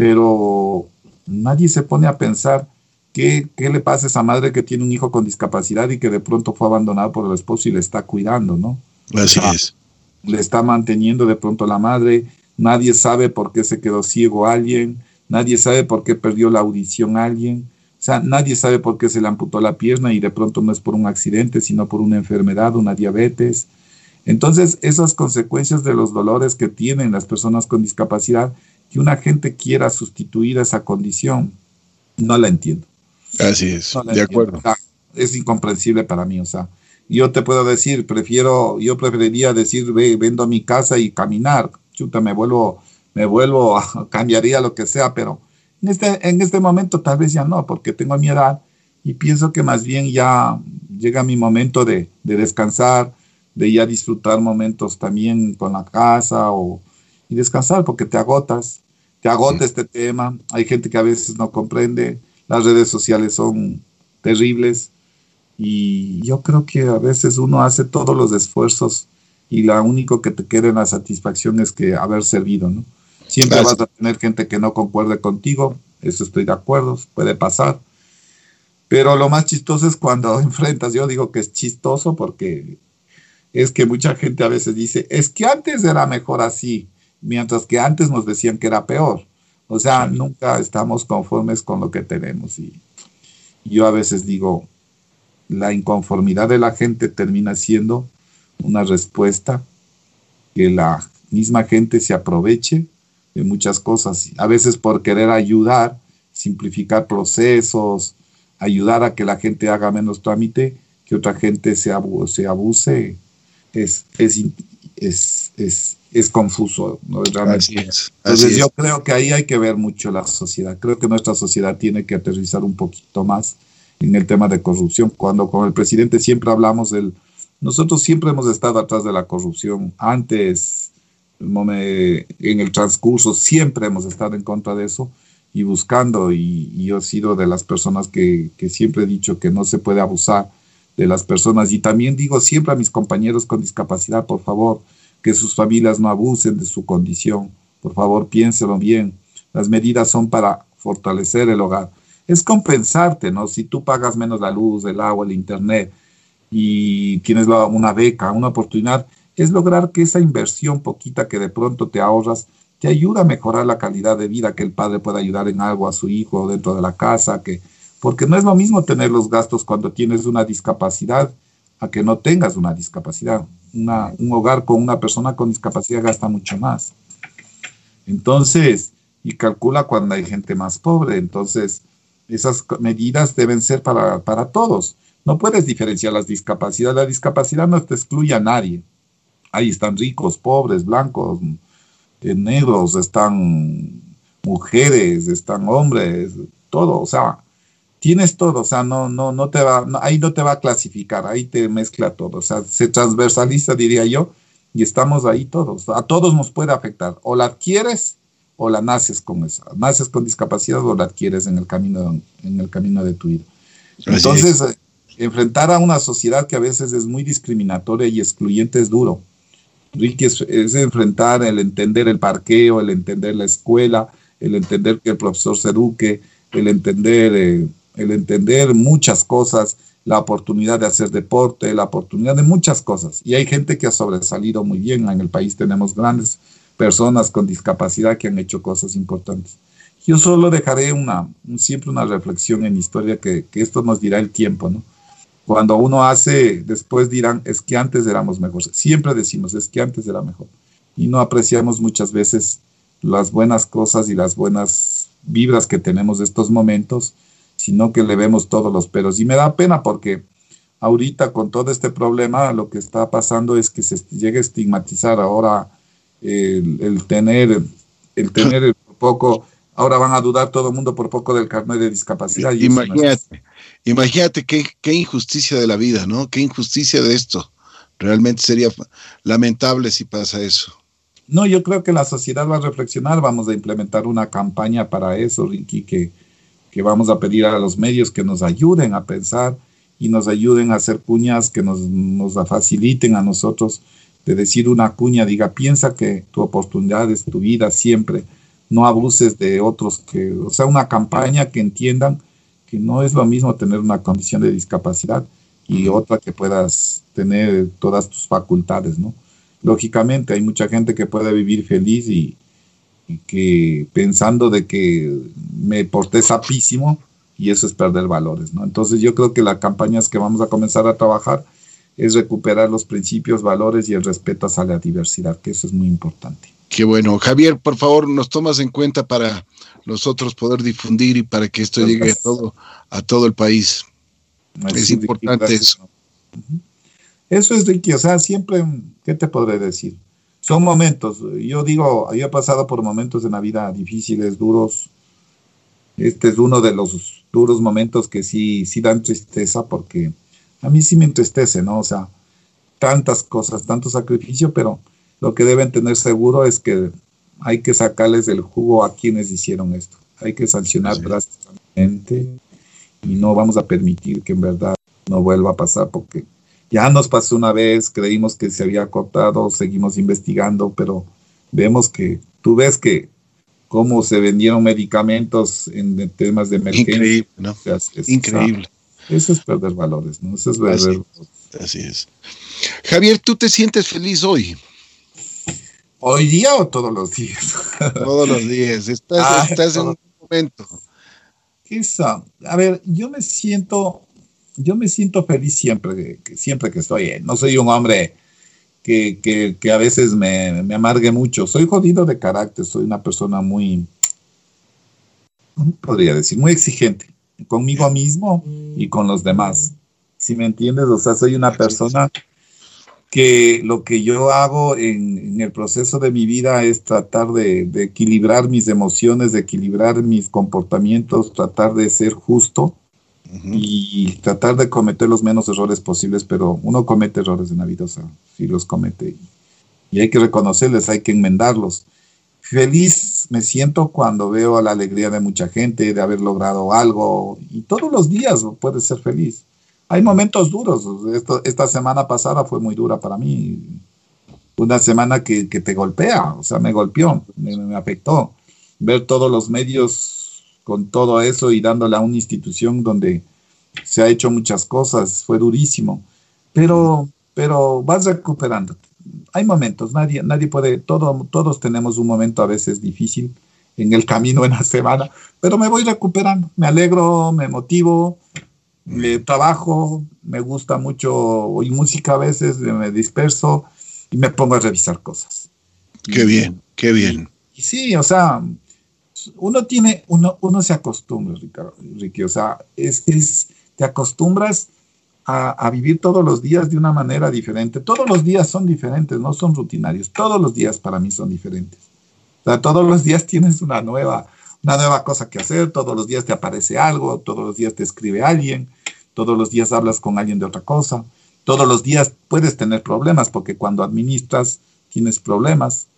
pero nadie se pone a pensar qué, le pasa a esa madre que tiene un hijo con discapacidad y que de pronto fue abandonado por el esposo y le está cuidando, ¿no? Así es. Le está manteniendo de pronto la madre, nadie sabe por qué se quedó ciego alguien, nadie sabe por qué perdió la audición alguien, o sea, nadie sabe por qué se le amputó la pierna y de pronto no es por un accidente, sino por una enfermedad, una diabetes. Entonces, esas consecuencias de los dolores que tienen las personas con discapacidad que una gente quiera sustituir esa condición, no la entiendo. Así es, de acuerdo. es incomprensible para mí, o sea, yo te puedo decir, prefiero, yo preferiría decir, ve, vendo mi casa y caminar, chuta, me vuelvo, me vuelvo, cambiaría lo que sea, pero en este, en este momento tal vez ya no, porque tengo mi edad y pienso que más bien ya llega mi momento de, de descansar, de ya disfrutar momentos también con la casa o, y descansar porque te agotas, te agota este tema, hay gente que a veces no comprende, las redes sociales son terribles y yo creo que a veces uno hace todos los esfuerzos y lo único que te queda en la satisfacción es que haber servido, ¿no? Siempre vas a tener gente que no concuerde contigo, eso estoy de acuerdo, puede pasar. Pero lo más chistoso es cuando enfrentas, yo digo que es chistoso porque es que mucha gente a veces dice, es que antes era mejor así mientras que antes nos decían que era peor. O sea, nunca estamos conformes con lo que tenemos. Y yo a veces digo, la inconformidad de la gente termina siendo una respuesta que la misma gente se aproveche de muchas cosas. A veces por querer ayudar, simplificar procesos, ayudar a que la gente haga menos trámite, que otra gente se, abuse, se abuse es, es, es, es, es confuso. ¿no? Así es. Entonces yo creo que ahí hay que ver mucho la sociedad. Creo que nuestra sociedad tiene que aterrizar un poquito más en el tema de corrupción. Cuando con el presidente siempre hablamos del... Nosotros siempre hemos estado atrás de la corrupción. Antes, en el transcurso, siempre hemos estado en contra de eso y buscando. Y, yo he sido de las personas que, que siempre he dicho que no se puede abusar de las personas. Y también digo siempre a mis compañeros con discapacidad, por favor, que sus familias no abusen de su condición. Por favor, piénselo bien. Las medidas son para fortalecer el hogar. Es compensarte, ¿no? Si tú pagas menos la luz, el agua, el internet y tienes una beca, una oportunidad, es lograr que esa inversión poquita que de pronto te ahorras te ayuda a mejorar la calidad de vida, que el padre pueda ayudar en algo a su hijo dentro de la casa, que porque no es lo mismo tener los gastos cuando tienes una discapacidad a que no tengas una discapacidad. un hogar con una persona con discapacidad gasta mucho más. Entonces, y calcula cuando hay gente más pobre. Entonces, esas medidas deben ser para, para todos. No puedes diferenciar las discapacidades. La discapacidad no te excluye a nadie. Ahí están ricos, pobres, blancos, eh, negros, están mujeres, están hombres, todo. O sea, tienes todo, o sea, no, no, no te va, ahí no te va a clasificar, ahí te mezcla todo, o sea, se transversaliza, diría yo, y estamos ahí todos, a todos nos puede afectar, o la adquieres o la naces con esa, naces con discapacidad o la adquieres en el camino, en el camino de tu vida. Entonces, eh, enfrentar a una sociedad que a veces es muy discriminatoria y excluyente es duro. Ricky, es, enfrentar el entender el parqueo, el entender la escuela, el entender que el profesor se eduque, el entender eh, el entender muchas cosas, la oportunidad de hacer deporte, la oportunidad de muchas cosas. Y hay gente que ha sobresalido muy bien. En el país tenemos grandes personas con discapacidad que han hecho cosas importantes. Yo solo dejaré una, siempre una reflexión en historia que, esto nos dirá el tiempo, ¿no? Cuando uno hace, después dirán, es que antes éramos mejores. Siempre decimos, es que antes era mejor. Y no apreciamos muchas veces las buenas cosas y las buenas vibras que tenemos de estos momentos, sino que le vemos todos los peros. Y me da pena porque ahorita con todo este problema lo que está pasando es que se llega a estigmatizar ahora el, tener, el tener poco, ahora van a dudar todo el mundo por poco del carnet de discapacidad. imagínate, imagínate qué, qué injusticia de la vida, ¿no? Qué injusticia de esto. Realmente sería lamentable si pasa eso. No, yo creo que la sociedad va a reflexionar, vamos a implementar una campaña para eso, Ricky, que, que vamos a pedir a los medios que nos ayuden a pensar y nos ayuden a hacer cuñas que nos, nos faciliten a nosotros de decir una cuña, diga, piensa que tu oportunidad es tu vida siempre, no abuses de otros, que, o sea, una campaña que entiendan que no es lo mismo tener una condición de discapacidad y otra que puedas tener todas tus facultades, ¿no? Lógicamente hay mucha gente que puede vivir feliz y, y que pensando de que me porté sapísimo, y eso es perder valores, ¿no? Entonces yo creo que las campañas que vamos a comenzar a trabajar es recuperar los principios, valores y el respeto hacia la diversidad, que eso es muy importante. Qué bueno. Javier, por favor, nos tomas en cuenta para nosotros poder difundir y para que esto llegue a todo, a todo el país. es importante eso. Eso es Ricky, o sea, siempre, ¿qué te podré decir? Son momentos, yo digo, yo he pasado por momentos en la vida difíciles, duros. Este es uno de los duros momentos que sí, sí dan tristeza porque a mí sí me entristece, ¿no? O sea, tantas cosas, tanto sacrificio, pero lo que deben tener seguro es que hay que sacarles el jugo a quienes hicieron esto. Hay que sancionar drásticamente y no vamos a permitir que en verdad no vuelva a pasar porque ya nos pasó una vez, creímos que se había cortado, seguimos investigando, pero vemos que tú ves que cómo se vendieron medicamentos en temas de emergencia. Increíble, ¿no? Increíble. Eso es perder valores, ¿no? Eso es perder. Así, es. Javier, ¿tú te sientes feliz hoy? ¿Hoy día o todos los días? todos los días. Estás, estás en un momento. Quizá. A ver, yo me siento, yo me siento feliz siempre, siempre que estoy. No soy un hombre que, a veces me, me, amargue mucho. Soy jodido de carácter, soy una persona muy, podría decir, muy exigente conmigo mismo y con los demás. Si me entiendes, o sea, soy una persona que lo que yo hago en, el proceso de mi vida es tratar de, de, equilibrar mis emociones, de equilibrar mis comportamientos, tratar de ser justo y tratar de cometer los menos errores posibles, pero uno comete errores en la vida, o sea, sí los comete y, hay que reconocerles, hay que enmendarlos. Feliz me siento cuando veo la alegría de mucha gente, de haber logrado algo y todos los días puedes ser feliz. Hay momentos duros, esta semana pasada fue muy dura para mí, una semana que, que te golpea, o sea, me golpeó, me, me afectó. Ver todos los medios con todo eso y dándole a una institución donde se ha hecho muchas cosas, fue durísimo, pero, pero vas recuperando. Hay momentos, nadie, nadie puede, todo, todos tenemos un momento a veces difícil en el camino, en la semana, pero me voy recuperando, me alegro, me motivo, me trabajo, me gusta mucho oír música a veces, me disperso y me pongo a revisar cosas. Qué bien, qué bien. y sí, o sea, uno tiene, uno, uno se acostumbra, Ricky, o sea, es, es te acostumbras a, a, vivir todos los días de una manera diferente. Todos los días son diferentes, no son rutinarios. Todos los días para mí son diferentes. O sea, todos los días tienes una nueva, una nueva cosa que hacer, todos los días te aparece algo, todos los días te escribe alguien, todos los días hablas con alguien de otra cosa, todos los días puedes tener problemas porque cuando administras tienes problemas,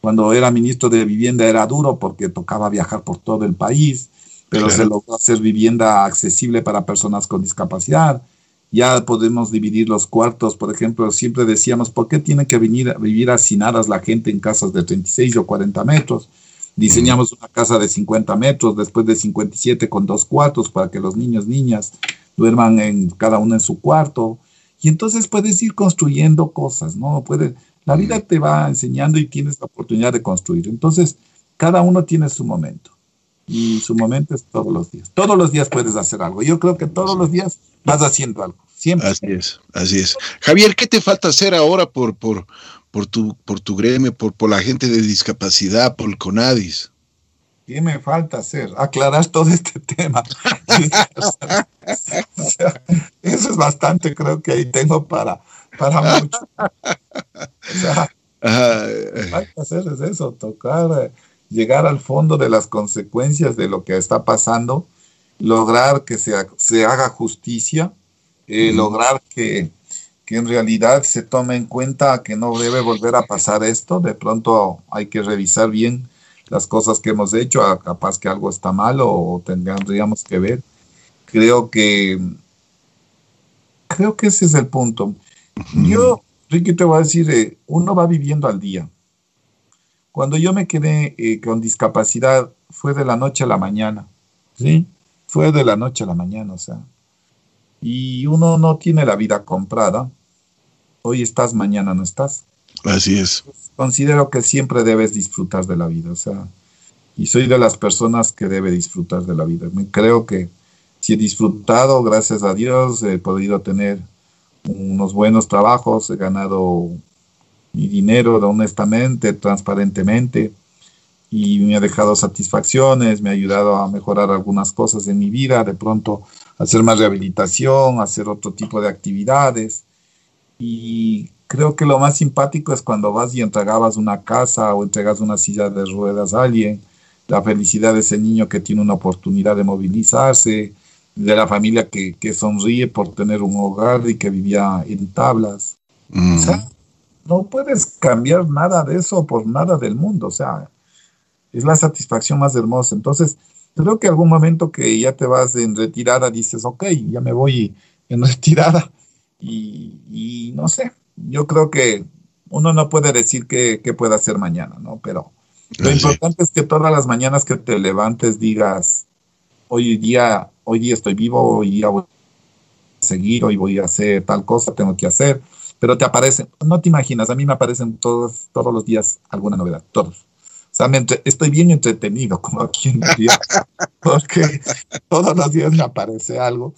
cuando era ministro de Vivienda era duro porque tocaba viajar por todo el país, pero se logró hacer vivienda accesible para personas con discapacidad. Ya podemos dividir los cuartos, por ejemplo, siempre decíamos, ¿por qué tiene que venir a vivir hacinadas la gente en casas de 36 o 40 metros? Diseñamos una casa de 50 metros, después de 57 con dos cuartos para que los niños, niñas duerman en cada uno en su cuarto. Y entonces puedes ir construyendo cosas, ¿no? Puede, la vida te va enseñando y tienes la oportunidad de construir. Entonces, cada uno tiene su momento. Y su momento es todos los días. Todos los días puedes hacer algo. Yo creo que todos los días vas haciendo algo. Siempre. Así es, así es. Javier, ¿qué te falta hacer ahora por, por, por, tu, por tu gremio, por, por la gente de discapacidad, por el CONADIS? ¿Qué me falta hacer? Aclarar todo este tema. eso es bastante, creo que ahí tengo para, para mucho. O sea, falta hacer es eso, tocar, eh, llegar al fondo de las consecuencias de lo que está pasando, lograr que se, se haga justicia, eh, lograr que, que en realidad se tome en cuenta que no debe volver a pasar esto. De pronto hay que revisar bien las cosas que hemos hecho, capaz que algo está mal o tendríamos que ver. Creo que creo que ese es el punto. Yo, Ricky, te voy a decir, eh, uno va viviendo al día. Cuando yo me quedé eh, con discapacidad, fue de la noche a la mañana, ¿sí? Fue de la noche a la mañana, o sea. Y uno no tiene la vida comprada. Hoy estás, mañana no estás. Así es considero que siempre debes disfrutar de la vida, o sea, y soy de las personas que debe disfrutar de la vida. Creo que si he disfrutado, gracias a Dios, he podido tener unos buenos trabajos, he ganado mi dinero honestamente, transparentemente, y me ha dejado satisfacciones, me ha ayudado a mejorar algunas cosas en mi vida, de pronto hacer más rehabilitación, hacer otro tipo de actividades. Y creo que lo más simpático es cuando vas y entregabas una casa o entregas una silla de ruedas a alguien, la felicidad de ese niño que tiene una oportunidad de movilizarse, de la familia que, sonríe por tener un hogar y que vivía en tablas. O sea, no puedes cambiar nada de eso por nada del mundo, o sea, es la satisfacción más hermosa. Entonces, creo que algún momento que ya te vas en retirada, dices, ok, ya me voy en retirada y, y no sé, yo creo que uno no puede decir qué, puede hacer mañana, ¿no? Pero lo importante es que todas las mañanas que te levantes digas, hoy día, hoy día estoy vivo, hoy día voy a seguir, hoy voy a hacer tal cosa, tengo que hacer, pero te aparecen, no te imaginas, a mí me aparecen todos, todos los días alguna novedad, todos. O sea, estoy bien entretenido, como aquí en día, porque todos los días me aparece algo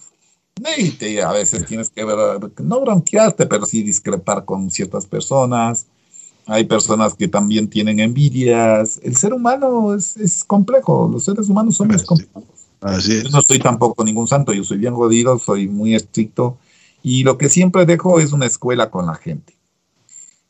y a veces tienes que ver, no bronquearte, pero sí discrepar con ciertas personas. Hay personas que también tienen envidias. El ser humano es, complejo, los seres humanos son muy complejos. Yo no soy tampoco ningún santo, yo soy bien jodido, soy muy estricto y lo que siempre dejo es una escuela con la gente.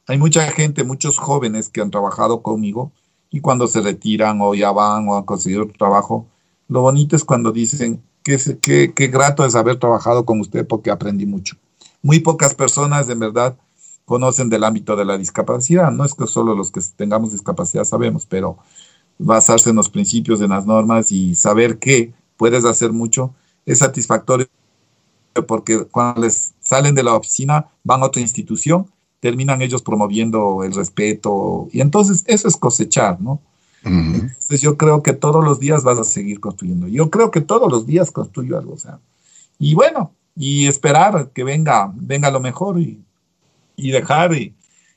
Hay mucha gente, muchos jóvenes que han trabajado conmigo y cuando se retiran o ya van o han conseguido otro trabajo, lo bonito es cuando dicen, qué, qué, grato es haber trabajado con usted porque aprendí mucho. Muy pocas personas, en verdad, conocen del ámbito de la discapacidad. No es que solo los que tengamos discapacidad sabemos, pero basarse en los principios, en las normas y saber que puedes hacer mucho es satisfactorio porque cuando les salen de la oficina van a otra institución, terminan ellos promoviendo el respeto y entonces eso es cosechar, ¿no? Entonces yo creo que todos los días vas a seguir construyendo. Yo creo que todos los días construyo algo, o sea. Y bueno, y esperar que venga, venga lo mejor y, dejar y,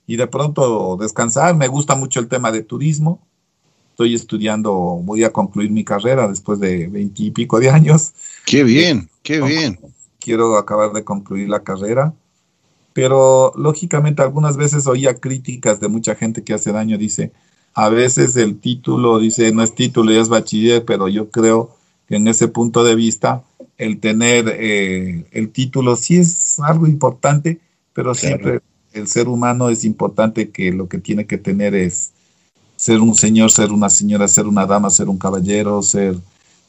de pronto descansar. Me gusta mucho el tema de turismo. Estoy estudiando, voy a concluir mi carrera después de veintipico de años. Qué bien, qué bien. Quiero acabar de concluir la carrera pero lógicamente algunas veces oía críticas de mucha gente que hace daño, dice, a veces el título dice, no es título, es bachiller, pero yo creo que en ese punto de vista, el tener eh, el título sí es algo importante, pero siempre el ser humano es importante que lo que tiene que tener es ser un señor, ser una señora, ser una dama, ser un caballero, ser,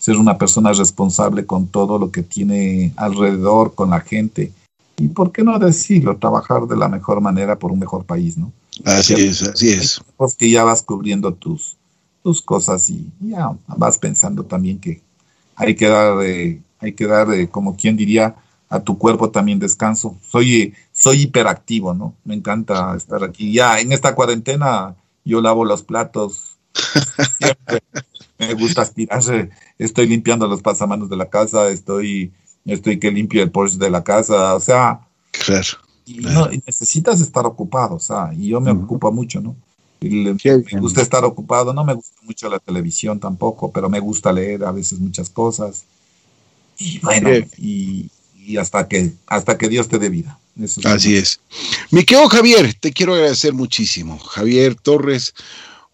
ser una persona responsable con todo lo que tiene alrededor, con la gente. Y por qué no decirlo, trabajar de la mejor manera por un mejor país, ¿no? Así es, así es. Porque ya vas cubriendo tus, tus cosas y ya vas pensando también que hay que dar, hay que dar, como quien diría, a tu cuerpo también descanso. Soy, soy hiperactivo, ¿no? Me encanta estar aquí. Ya en esta cuarentena yo lavo los platos. me gusta aspirarse. Estoy limpiando los pasamanos de la casa, estoy, estoy que limpio el Porsche de la casa. O sea, claro. Y, no, necesitas estar ocupado, o sea, y yo me ocupo mucho, ¿no? me gusta estar ocupado, no me gusta mucho la televisión tampoco, pero me gusta leer a veces muchas cosas. Y bueno, y, hasta que hasta que Dios te dé vida. Así es. Mi querido Javier, te quiero agradecer muchísimo. Javier Torres,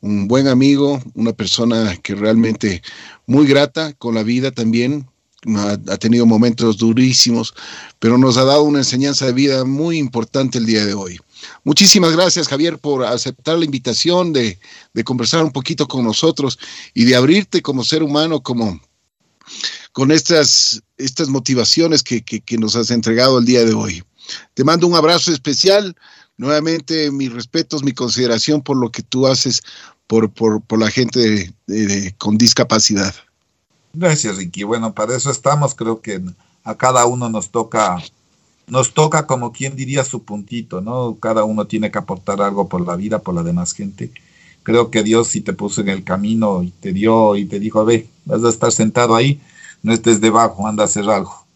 un buen amigo, una persona que realmente muy grata con la vida también, ha, tenido momentos durísimos, pero nos ha dado una enseñanza de vida muy importante el día de hoy. Muchísimas gracias, Javier, por aceptar la invitación de, conversar un poquito con nosotros y de abrirte como ser humano, como con estas, estas motivaciones que, nos has entregado el día de hoy. Te mando un abrazo especial. Nuevamente, mis respetos, mi consideración por lo que tú haces por, la gente con discapacidad. Gracias, Ricky. Bueno, para eso estamos. Creo que a cada uno nos toca, nos toca como quien diría su puntito, ¿no? Cada uno tiene que aportar algo por la vida, por la demás gente. Creo que Dios sí te puso en el camino y te dio y te dijo, ve, vas a estar sentado ahí, no estés debajo, anda a hacer algo.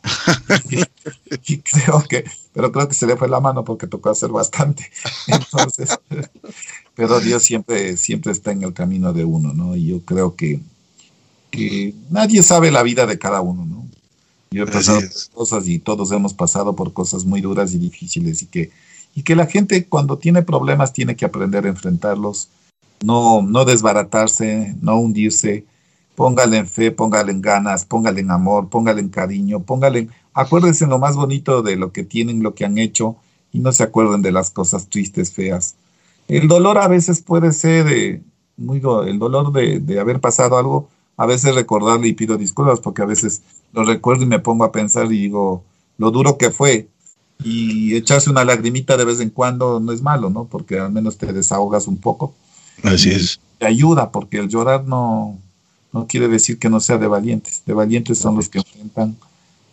Creo que, pero creo que se le fue la mano porque tocó hacer bastante. Entonces, pero Dios siempre, siempre está en el camino de uno, ¿no? Y yo creo que que nadie sabe la vida de cada uno, ¿no? Yo he pasado por cosas y todos hemos pasado por cosas muy duras y difíciles y que, y que la gente cuando tiene problemas tiene que aprender a enfrentarlos, no, no desbaratarse, no hundirse, póngale en fe, póngale en ganas, póngale en amor, póngale en cariño, póngale en... Acuérdense lo más bonito de lo que tienen, lo que han hecho y no se acuerden de las cosas tristes, feas. El dolor a veces puede ser eh, muy... El dolor de, de haber pasado algo a veces recordarle y pido disculpas porque a veces lo recuerdo y me pongo a pensar y digo lo duro que fue. Y echarse una lagrimita de vez en cuando no es malo, ¿no? Porque al menos te desahogas un poco. Así es. Te ayuda, porque el llorar no, no quiere decir que no sea de valientes. De valientes son los que enfrentan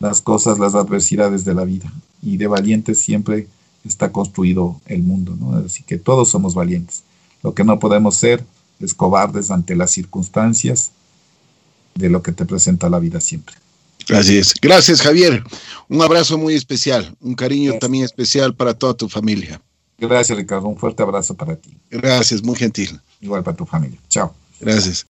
las cosas, las adversidades de la vida. Y de valientes siempre está construido el mundo, ¿no? Así que todos somos valientes. Lo que no podemos ser es cobardes ante las circunstancias de lo que te presenta la vida siempre. Así Gracias, Javier. Un abrazo muy especial, un cariño también especial para toda tu familia. Gracias, Ricardo. Un fuerte abrazo para ti. Gracias, muy gentil. Igual para tu familia. Chao. Gracias.